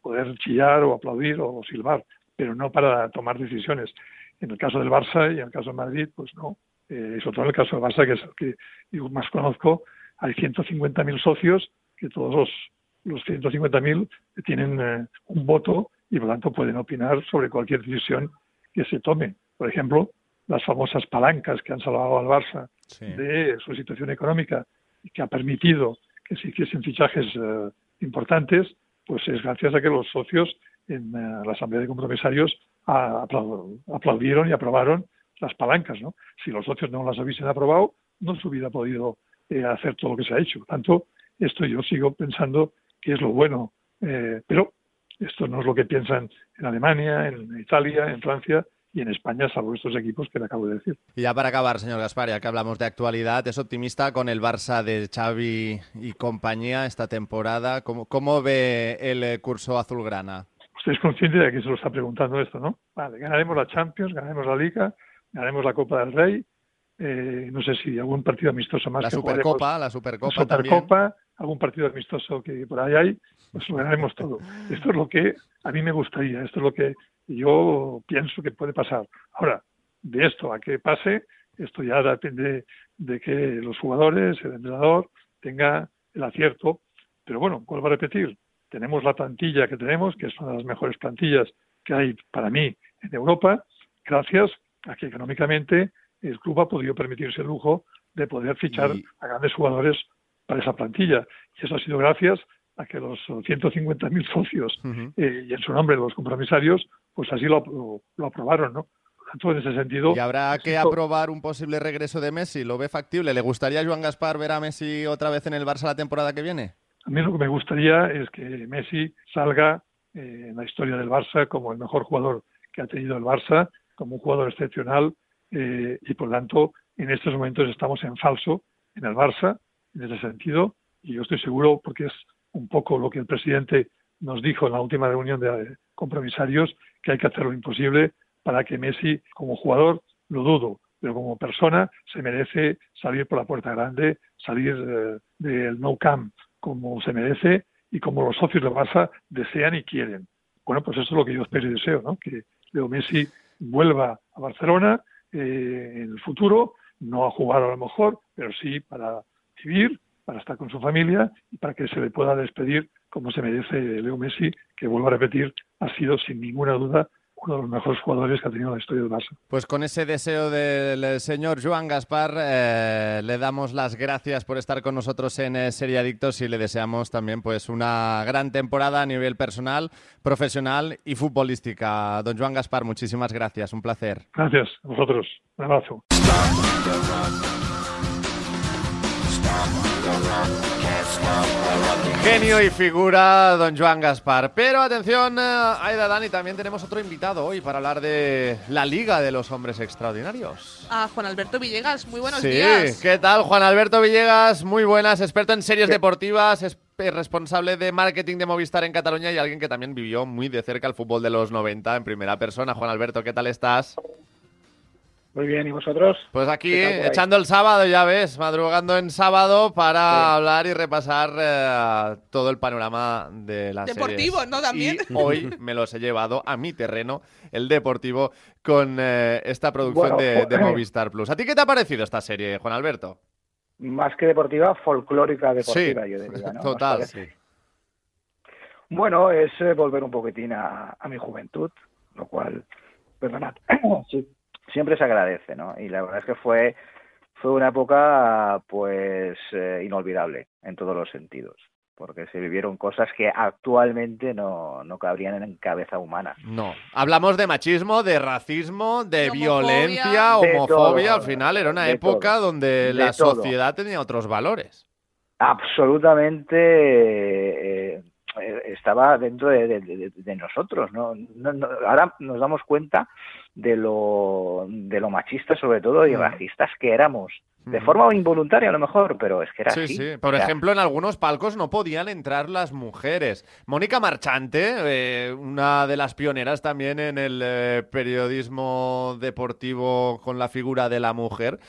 poder chillar o aplaudir o silbar, pero no para tomar decisiones. En el caso del Barça y en el caso de Madrid, pues no. Eh, sobre todo en el caso del Barça, que es el que yo más conozco, hay 150.000 socios que todos los, los 150.000 tienen eh, un voto y por lo tanto pueden opinar sobre cualquier decisión que se tome. Por ejemplo, las famosas palancas que han salvado al Barça de su situación económica y que ha permitido que se hiciesen fichajes eh, importantes, pues es gracias a que los socios en eh, la Asamblea de Compromisarios aplaudieron y aprobaron las palancas. ¿no? Si los socios no las hubiesen aprobado, no se hubiera podido hacer todo lo que se ha hecho. Por tanto, esto yo sigo pensando que es lo bueno. Eh, pero esto no es lo que piensan en Alemania, en Italia, en Francia y en España, salvo estos equipos que le acabo de decir. Y ya para acabar, señor Gaspar, ya que hablamos de actualidad, ¿es optimista con el Barça de Xavi y compañía esta temporada? ¿Cómo, cómo ve el curso azulgrana? Usted es consciente de que se lo está preguntando esto, ¿no? Vale, ganaremos la Champions, ganaremos la Liga, ganaremos la Copa del Rey, eh, no sé si algún partido amistoso más. La Supercopa, la Supercopa, la Supercopa algún partido amistoso que por ahí hay, pues lo ganaremos todo. Esto es lo que a mí me gustaría, esto es lo que yo pienso que puede pasar. Ahora, de esto a que pase, esto ya depende de que los jugadores, el entrenador, tenga el acierto. Pero bueno, vuelvo a repetir, tenemos la plantilla que tenemos, que es una de las mejores plantillas que hay para mí en Europa, gracias a que económicamente el club ha podido permitirse el lujo de poder fichar a grandes jugadores para esa plantilla. Y eso ha sido gracias a que los 150.000 socios eh, y en su nombre los compromisarios, pues así lo, lo, aprobaron, ¿no? en ese sentido. Y habrá que aprobar un posible regreso de Messi. ¿Lo ve factible? ¿Le gustaría a Joan Gaspar ver a Messi otra vez en el Barça la temporada que viene? A mí lo que me gustaría es que Messi salga eh, en la historia del Barça como el mejor jugador que ha tenido el Barça, como un jugador excepcional eh, y por lo tanto en estos momentos estamos en falso en el Barça en ese sentido y yo estoy seguro porque es un poco lo que el presidente nos dijo en la última reunión de compromisarios que hay que hacer lo imposible para que Messi como jugador lo dudo pero como persona se merece salir por la puerta grande, salir eh, del no camp como se merece y como los socios de Barça desean y quieren. Bueno, pues eso es lo que yo espero y deseo, ¿no? Que Leo Messi vuelva a Barcelona eh, en el futuro, no a jugar a lo mejor, pero sí para vivir, para estar con su familia y para que se le pueda despedir como se merece Leo Messi, que vuelvo a repetir, ha sido sin ninguna duda uno de los mejores jugadores que ha tenido la historia del Barça. Pues con ese deseo del señor Joan Gaspar, eh, le damos las gracias por estar con nosotros en eh, Serie Adictos y le deseamos también pues una gran temporada a nivel personal, profesional y futbolística. Don Joan Gaspar, muchísimas gracias, un placer. Gracias a vosotros, un abrazo. Genio y figura, don Joan Gaspar. Pero atención, eh, Aida Dani, también tenemos otro invitado hoy para hablar de la Liga de los Hombres Extraordinarios. A Juan Alberto Villegas, muy buenos sí, días. ¿qué tal? Juan Alberto Villegas, muy buenas, experto en series deportivas, es responsable de marketing de Movistar en Cataluña y alguien que también vivió muy de cerca el fútbol de los 90 en primera persona. Juan Alberto, ¿qué tal estás? Muy bien, ¿y vosotros? Pues aquí, echando el sábado, ya ves, madrugando en sábado para hablar y repasar eh, todo el panorama de las Deportivo, series. ¿no? También. Y hoy me los he llevado a mi terreno, el deportivo, con eh, esta producción Bueno, de, de jo- Movistar Plus. ¿A ti qué te ha parecido esta serie, Juan Alberto? Más que deportiva, folclórica deportiva, Sí, yo diría, ¿no? total. Que- Bueno, es eh, volver un poquitín a, a mi juventud, lo cual, perdonad, (clears throat) sí, siempre se agradece, ¿no? Y la verdad es que fue, fue una época, pues, eh, inolvidable en todos los sentidos, porque se vivieron cosas que actualmente no, no cabrían en cabeza humana. No. Hablamos de machismo, de racismo, de, homofobia. violencia, De homofobia. todo, Al final era una época todo, donde de la todo. sociedad tenía otros valores. absolutamente eh, eh, estaba dentro de, de- de- de nosotros ¿no? No- no- ahora nos damos cuenta de lo de lo machista sobre todo y Mm. racistas que éramos de Mm. forma involuntaria a lo mejor pero es que era Sí, así sí. Por ejemplo, en algunos palcos no podían entrar las mujeres. Mónica Marchante, eh, una de las pioneras también en el eh, periodismo deportivo con la figura de la mujer,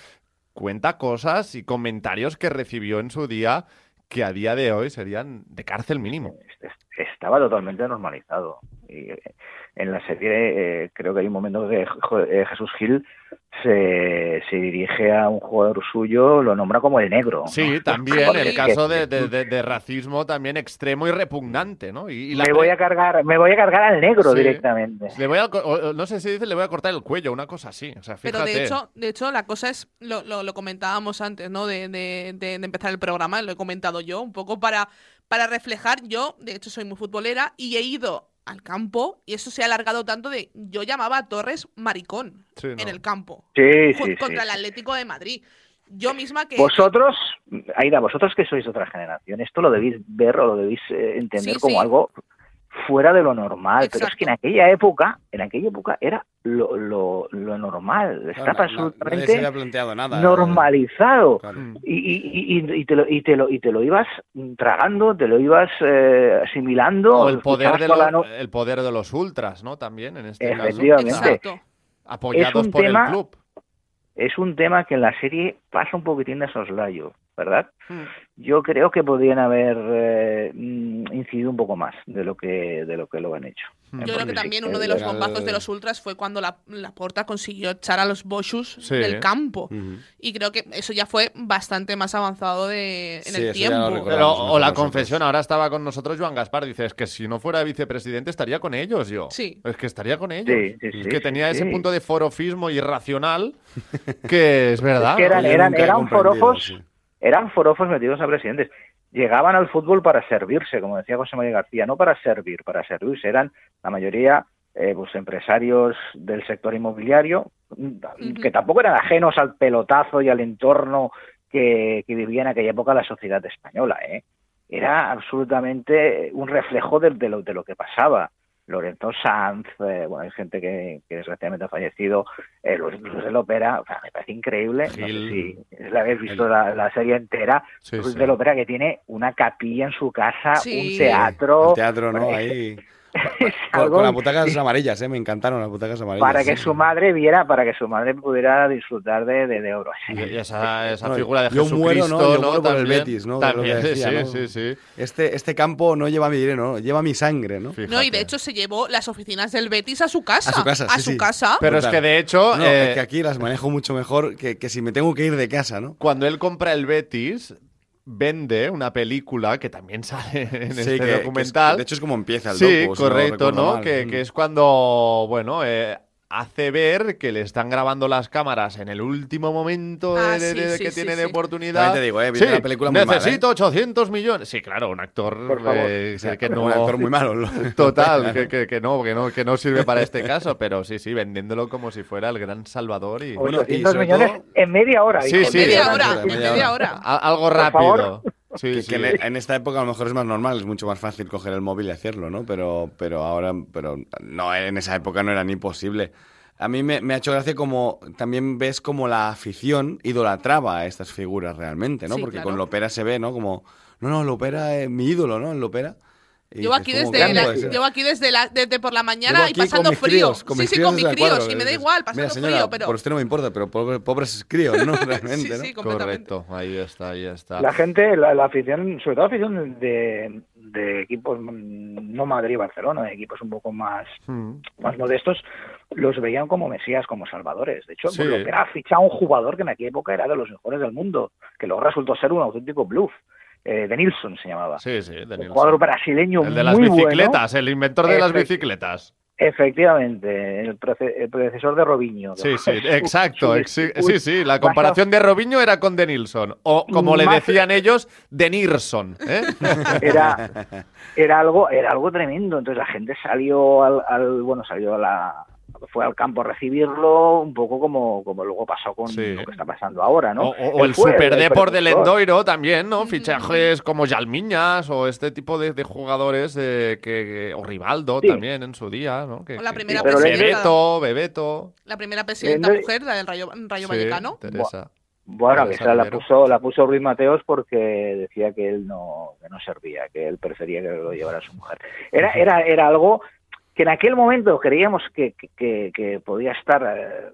cuenta cosas y comentarios que recibió en su día que a día de hoy serían de cárcel mínimo. estaba totalmente normalizado y eh, en la serie eh, creo que hay un momento que eh, Jesús Gil se, se dirige a un jugador suyo lo nombra como el negro Sí, ¿no? también el caso de, de- (laughs) de- de racismo también extremo y repugnante, ¿no? Y, y la- me voy a cargar me voy a cargar al negro Sí. directamente Le voy a, no sé si dice le voy a cortar el cuello, una cosa así. O sea, fíjate. Pero de hecho, de hecho, la cosa es, lo, lo, lo comentábamos antes, ¿no? De, de- de- de empezar el programa, lo he comentado yo, un poco para, para reflejar, yo, de hecho, soy muy futbolera y he ido al campo y eso se ha alargado tanto de, yo llamaba a Torres maricón Sí, en el campo. Sí, ju- sí, contra sí. el Atlético de Madrid. Yo misma que... Vosotros, Aida, vosotros que sois de otra generación, esto lo debéis ver o lo debéis eh, entender Sí, como sí. algo fuera de lo normal, pero es que en aquella época, en aquella época era lo, lo, lo normal, estaba nadie absolutamente se había planteado nada. normalizado Claro. y, y, y, y te lo, y, te lo, y te lo ibas tragando, te lo ibas eh, asimilando. O el poder, de lo- no- el poder de los ultras, ¿no? También en este caso. Efectivamente. Apoyados Es un por tema- el club. es un tema que en la serie pasa un poquitín de soslayo, ¿verdad? Hmm. Yo creo que podrían haber eh, mm, incidido un poco más de lo que de lo que lo han hecho. Hmm. Yo creo que también uno de los bombazos de los ultras fue cuando la, la Porta consiguió echar a los Boschus Sí. del campo. Y creo que eso ya fue bastante más avanzado de, en el tiempo. Pero, o la confesión, ahora estaba con nosotros Joan Gaspar, dice, es que si no fuera vicepresidente estaría con ellos yo. Sí. Es que estaría con ellos. Sí, sí, es sí, que sí, tenía ese punto de forofismo irracional que es verdad. Es que eran, eran, eran forofos, sí. Eran forofos metidos a presidentes. Llegaban al fútbol para servirse, como decía José María García, no para servir, para servirse. Eran la mayoría eh, pues empresarios del sector inmobiliario, que tampoco eran ajenos al pelotazo y al entorno que, que vivía en aquella época la sociedad española. ¿eh? Era absolutamente un reflejo de, de lo, de lo que pasaba. Lorenzo Sanz, eh, bueno, hay gente que, que desgraciadamente ha fallecido, eh, Luis, Luis del Ópera, o sea, me parece increíble, no sé Gil. si la habéis visto la, la serie entera, Sí, Luis sí. del Ópera que tiene una capilla en su casa, Sí. un teatro, El teatro, ¿no? Bueno, Ahí. es (laughs) Con, algo con las butacas amarillas, ¿eh? Me encantaron las butacas amarillas. para que sí. su madre viera, para que su madre pudiera disfrutar de, de, de oro. Y esa, esa No, fígura de yo Jesucristo, muero, ¿no? Yo muero por el Betis, ¿no? De lo También, que decía, sí, ¿no? sí, sí. Este, este campo no lleva mi dinero, ¿no? lleva mi sangre, ¿no? No, y de hecho se llevó las oficinas del Betis a su casa. A su casa, A sí, su sí. casa. Pero es que de hecho, No, eh, es que aquí las manejo mucho mejor que, que si me tengo que ir de casa, ¿no? cuando él compra el Betis, vende una película que también (laughs) sale en Sí, este que- que es- documental. de hecho es como empieza el Sí, docu, no correcto, recuerdo ¿no? mal. Que, Mm. que es cuando, bueno, eh, hace ver que le están grabando las cámaras en el último momento de- Ah, de- sí, de- sí, que sí, tiene sí. de oportunidad. También te digo, eh, viene la película muy mal, necesito 800 millones. Sí, claro, un actor, eh, un actor muy malo. (laughs) Total, (laughs) que, que- que no, que no, que no sirve para este caso, pero sí, sí, vendiéndolo como si fuera el gran salvador y 800 millones en media hora. Sí, sí, media sí, hora, en media hora. Algo Por rápido. Sí, que, sí. que en, en esta época a lo mejor es más normal, es mucho más fácil coger el móvil y hacerlo, ¿no? Pero, pero ahora, pero no, en esa época no era ni posible. A mí me, me ha hecho gracia como también ves como la afición idolatraba a estas figuras realmente, ¿no? Sí, Porque claro. con Lopera se ve, ¿no? Como, no, no, Lopera es mi ídolo, ¿no? En Lopera. Llevo aquí ¿cómo desde, la- llevo aquí desde, la, desde por la mañana y pasando con mis frío. críos, con sí, mis sí, con mis críos. cuadra, Y me da igual, pasando Mira, señora, frío, pero. por usted no me importa, pero pobre- pobres críos, ¿no? (laughs) (laughs) Realmente, Sí, ¿no? sí. Correcto, ahí está, ahí está. La gente, la, la afición, sobre todo la afición de, de equipos, mm, no Madrid y Barcelona, de equipos un poco más, Mm. más modestos, los veían como mesías, como salvadores. De hecho, Sí. pues, lo que era fichar a un jugador que en aquella época era de los mejores del mundo, que luego resultó ser un auténtico bluff. Eh, de Nilsson se llamaba. Sí, sí, de un jugador brasileño El de las muy bueno. bicicletas, el inventor de las bicicletas. Efectivamente, el, predecesor de Robinho. Sí, sí, exacto. (laughs) su- exi- su- Sí, sí, la comparación de Robinho era con De Nilsson. O, como le decían ellos, De Nilsson. ¿eh? (laughs) era era algo era algo tremendo entonces la gente salió al, al- bueno salió a la fue al campo a recibirlo un poco como como luego pasó con Sí. lo que está pasando ahora no O, el fue Super Depor del Endoiro también, ¿no? Fichajes como Yalmiñas o este tipo de, de jugadores eh, que, que- o Rivaldo Sí. también en su día, ¿no? Que, O la primera presidenta. Bebeto, Bebeto. La primera presidenta Lehendakari- mujer, la del Rayo, Rayo Sí, Vallecano. Teresa. bueno que esa la puso la puso Ruiz Mateos porque decía que él no que no servía que él prefería que lo llevara su mujer era era era algo que en aquel momento creíamos que, que- que, que podía estar eh,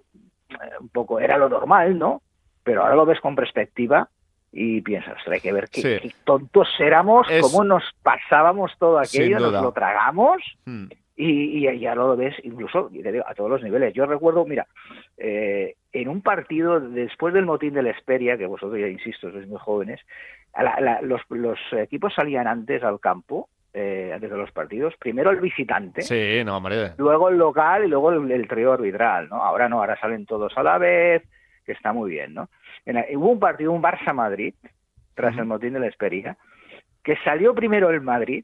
un poco era lo normal no pero ahora lo ves con perspectiva y piensas, "Ostras, hay que ver qué, Sí. qué tontos éramos, Es- cómo nos pasábamos todo aquello, nos lo tragamos Hmm. y, y ya lo ves incluso y te digo, a todos los niveles. Yo recuerdo, mira, eh, en un partido después del motín de la Esperia, que vosotros ya insisto, sois muy jóvenes, la- la- los, los equipos salían antes al campo, eh, antes de los partidos, primero el visitante, Sí, no, hombre. luego el local y luego el, el trío arbitral, ¿no? Ahora no, ahora salen todos a la vez, que está muy bien, ¿no? En la- hubo un partido, un Barça-Madrid, tras el motín de la Esperia, que salió primero el Madrid,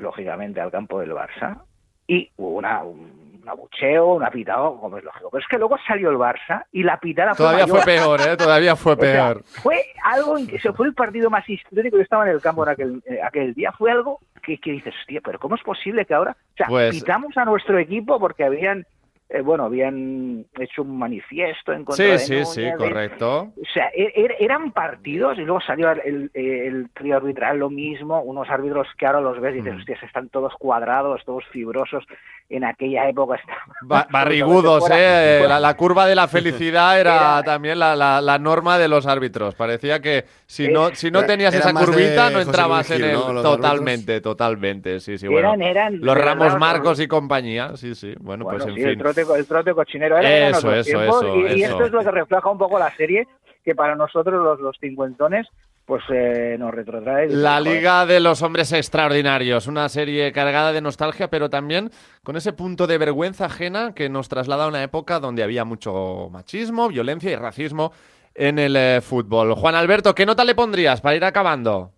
lógicamente al campo del Barça, y hubo una, un, un abucheo, una pitada, como es lógico. Pero es que luego salió el Barça y la pitada Todavía fue fue mayor. peor, ¿eh? Todavía fue (laughs) O sea, peor. fue algo, fue el partido más histórico. Yo estaba en el campo en aquel, eh, aquel día. Fue algo que, que dices, hostia, pero ¿cómo es posible que ahora, o sea, Pues- pitamos a nuestro equipo porque habían, eh, bueno, habían hecho un manifiesto en contra Sí, de sí, sí, Núñez, de- correcto. o sea, e- er- eran partidos y luego salió el, el, el trío arbitral lo mismo, unos árbitros que ahora los ves y dices, Mm. hostias, están todos cuadrados, todos fibrosos. En aquella época estaban (laughs) Ba- barrigudos, (laughs) fuera- ¿eh? fuera- La, la curva de la felicidad era, Era- también la, la- la norma de los árbitros. Parecía que si no, si no tenías esa curvita, no entrabas en el. ¿no? Totalmente, totalmente. Sí, sí, bueno. Eran- eran, los Ramos Marcos y compañía, sí, sí. Bueno, Bueno, pues en sí, fin. El trote, el trote cochinero. Eran Eso, eso, tiempos, eso, y, esto es lo que refleja un poco la serie, que para nosotros los, los cincuentones, pues eh, nos retrotrae. La Liga de los Hombres Extraordinarios, una serie cargada de nostalgia, pero también con ese punto de vergüenza ajena que nos traslada a una época donde había mucho machismo, violencia y racismo en el eh, fútbol. Juan Alberto, ¿qué nota le pondrías para ir acabando?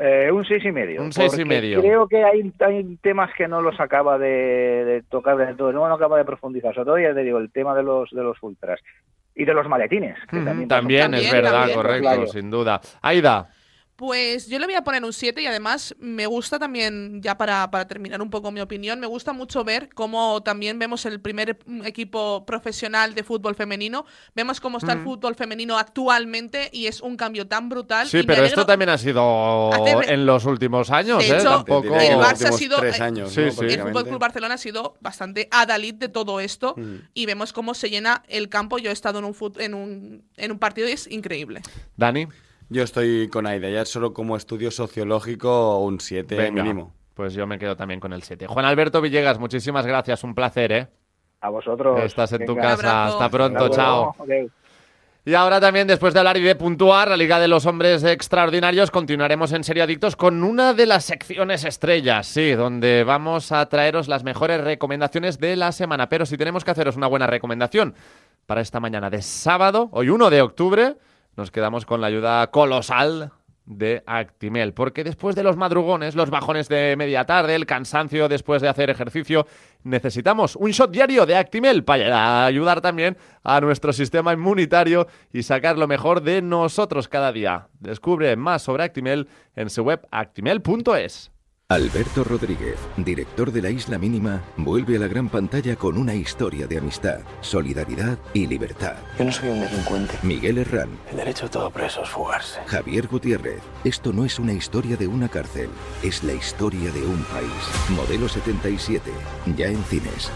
Eh, un seis y medio. Un seis y medio. Creo que hay, hay temas que no los acaba de, de tocar del todo, no, no acaba de profundizar. Sobre todo, ya te digo, el tema de los de los ultras y de los maletines. que también, También, es verdad, También, correcto, claro. sin duda. Aida, Pues yo le voy a poner un 7 y además me gusta también, ya para, para terminar un poco mi opinión, me gusta mucho ver cómo también vemos el primer equipo profesional de fútbol femenino, vemos cómo está el Mm. fútbol femenino actualmente y es un cambio tan brutal. sí, y pero esto también ha sido en los últimos años, De ¿eh? hecho, Tampoco... el Barça ha sido tres eh, años, Sí, ¿no? sí. el Fútbol Club Barcelona ha sido bastante adalid de todo esto Mm. y vemos cómo se llena el campo. Yo he estado en un, fut- en un, en un partido y es increíble. Dani, Yo estoy con Aida, ya solo como estudio sociológico un 7 venga, mínimo. pues yo me quedo también con el 7. Juan Alberto Villegas, muchísimas gracias, un placer, ¿eh? A vosotros. Estás en tu casa, hasta pronto, Hasta chao. Y ahora también, después de hablar y de puntuar, la Liga de los Hombres Extraordinarios, continuaremos en Serio Adictos con una de las secciones estrellas, sí, donde vamos a traeros las mejores recomendaciones de la semana. Pero si tenemos que haceros una buena recomendación para esta mañana de sábado, hoy 1 de octubre, nos quedamos con la ayuda colosal de Actimel, porque después de los madrugones, los bajones de media tarde, el cansancio después de hacer ejercicio, necesitamos un shot diario de Actimel para ayudar también a nuestro sistema inmunitario y sacar lo mejor de nosotros cada día. Descubre más sobre Actimel en su web actimel.es. Alberto Rodríguez, director de La Isla Mínima, vuelve a la gran pantalla con una historia de amistad, solidaridad y libertad. Yo no soy un delincuente. Miguel Herrán, El derecho de todo preso es fugarse. Javier Gutiérrez. Esto no es una historia de una cárcel, es la historia de un país. Modelo 77, ya en cines.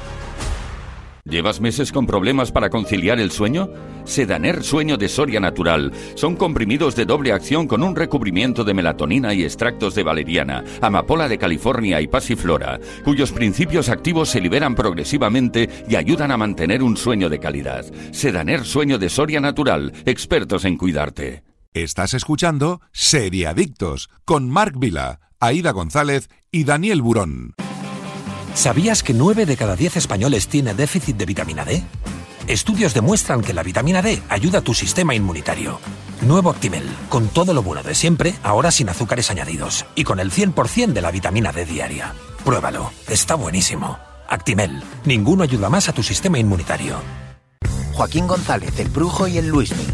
¿Llevas meses con problemas para conciliar el sueño? Sedaner Sueño de Soria Natural. Son comprimidos de doble acción con un recubrimiento de melatonina y extractos de valeriana, amapola de California y pasiflora, cuyos principios activos se liberan progresivamente y ayudan a mantener un sueño de calidad. Sedaner Sueño de Soria Natural. Expertos en cuidarte. Estás escuchando Seriadictos con Marc Vila, Aida González y Daniel Burón. ¿Sabías que 9 de cada 10 españoles tiene déficit de vitamina D? Estudios demuestran que la vitamina D ayuda a tu sistema inmunitario. Nuevo Actimel, con todo lo bueno de siempre, ahora sin azúcares añadidos y con el 100% de la vitamina D diaria. Pruébalo, está buenísimo. Actimel, ninguno ayuda más a tu sistema inmunitario. Joaquín González, el Brujo y el Luismi.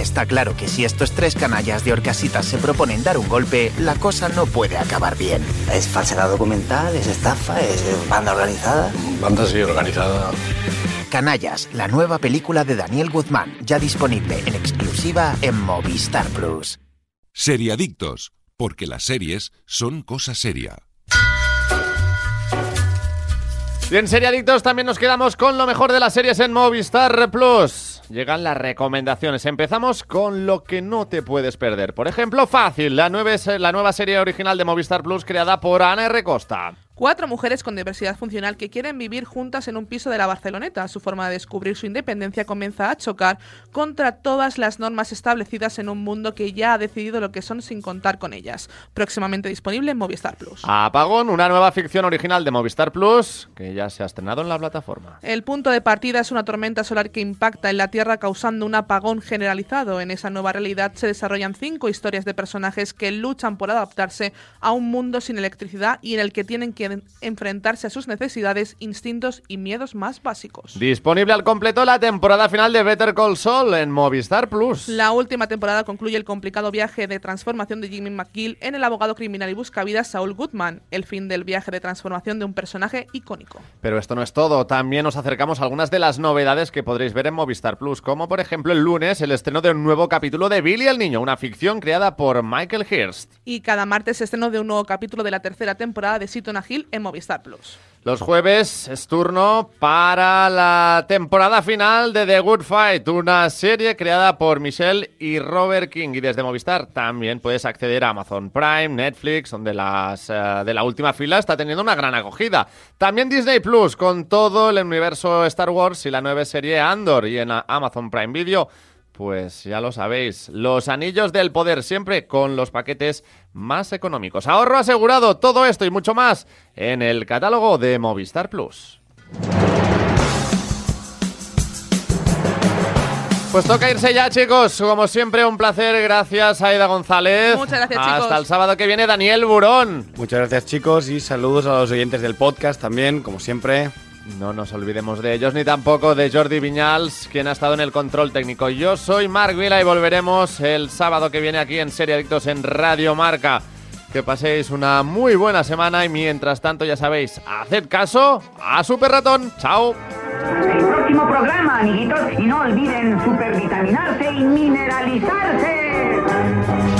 Está claro que si estos tres canallas de Orcasitas se proponen dar un golpe, la cosa no puede acabar bien. Es falsedad documental, es estafa, es banda organizada. Banda sí organizada. Canallas, la nueva película de Daniel Guzmán, ya disponible en exclusiva en Movistar Plus. Seriadictos, porque las series son cosa seria. Y en Seriadictos también nos quedamos con lo mejor de las series en Movistar Plus. Llegan las recomendaciones. Empezamos con lo que no te puedes perder. Por ejemplo, Fácil, la nueva, la nueva serie original de Movistar Plus creada por Ana R. Costa. Cuatro mujeres con diversidad funcional que quieren vivir juntas en un piso de la Barceloneta. Su forma de descubrir su independencia comienza a chocar contra todas las normas establecidas en un mundo que ya ha decidido lo que son sin contar con ellas. Próximamente disponible en Movistar Plus. Apagón, una nueva ficción original de Movistar Plus que ya se ha estrenado en la plataforma. El punto de partida es una tormenta solar que impacta en la Tierra causando un apagón generalizado. En esa nueva realidad se desarrollan cinco historias de personajes que luchan por adaptarse a un mundo sin electricidad y en el que tienen que enfrentarse a sus necesidades, instintos y miedos más básicos. Disponible al completo la temporada final de Better Call Saul en Movistar Plus. La última temporada concluye el complicado viaje de transformación de Jimmy McGill en el abogado criminal y buscavidas Saul Goodman, el fin del viaje de transformación de un personaje icónico. Pero esto no es todo, también nos acercamos a algunas de las novedades que podréis ver en Movistar Plus, como por ejemplo el lunes el estreno de un nuevo capítulo de Billy el Niño, una ficción creada por Michael Hirst. Y cada martes estreno de un nuevo capítulo de la tercera temporada de Seaton Hill en Movistar Plus. Los jueves es turno para la temporada final de The Good Fight, una serie creada por Michelle y Robert King. Y desde Movistar también puedes acceder a Amazon Prime, Netflix, donde las, eh, de la última fila está teniendo una gran acogida. También Disney Plus, con todo el universo Star Wars y la nueva serie Andor. Y en Amazon Prime Video pues ya lo sabéis, los anillos del poder siempre con los paquetes más económicos. Ahorro asegurado, todo esto y mucho más en el catálogo de Movistar Plus. Pues toca irse ya, chicos. Como siempre, un placer. Gracias, Aida González. Muchas gracias, chicos. Hasta el sábado que viene, Daniel Burón. Muchas gracias, chicos, y saludos a los oyentes del podcast también, como siempre. No nos olvidemos de ellos ni tampoco de Jordi Viñals, quien ha estado en el control técnico. Yo soy Marc Vila y volveremos el sábado que viene aquí en Serie Adictos en Radio Marca. Que paséis una muy buena semana y mientras tanto ya sabéis, haced caso a Super Ratón. Chao. El próximo programa, amiguitos, y no olviden supervitaminarse y mineralizarse.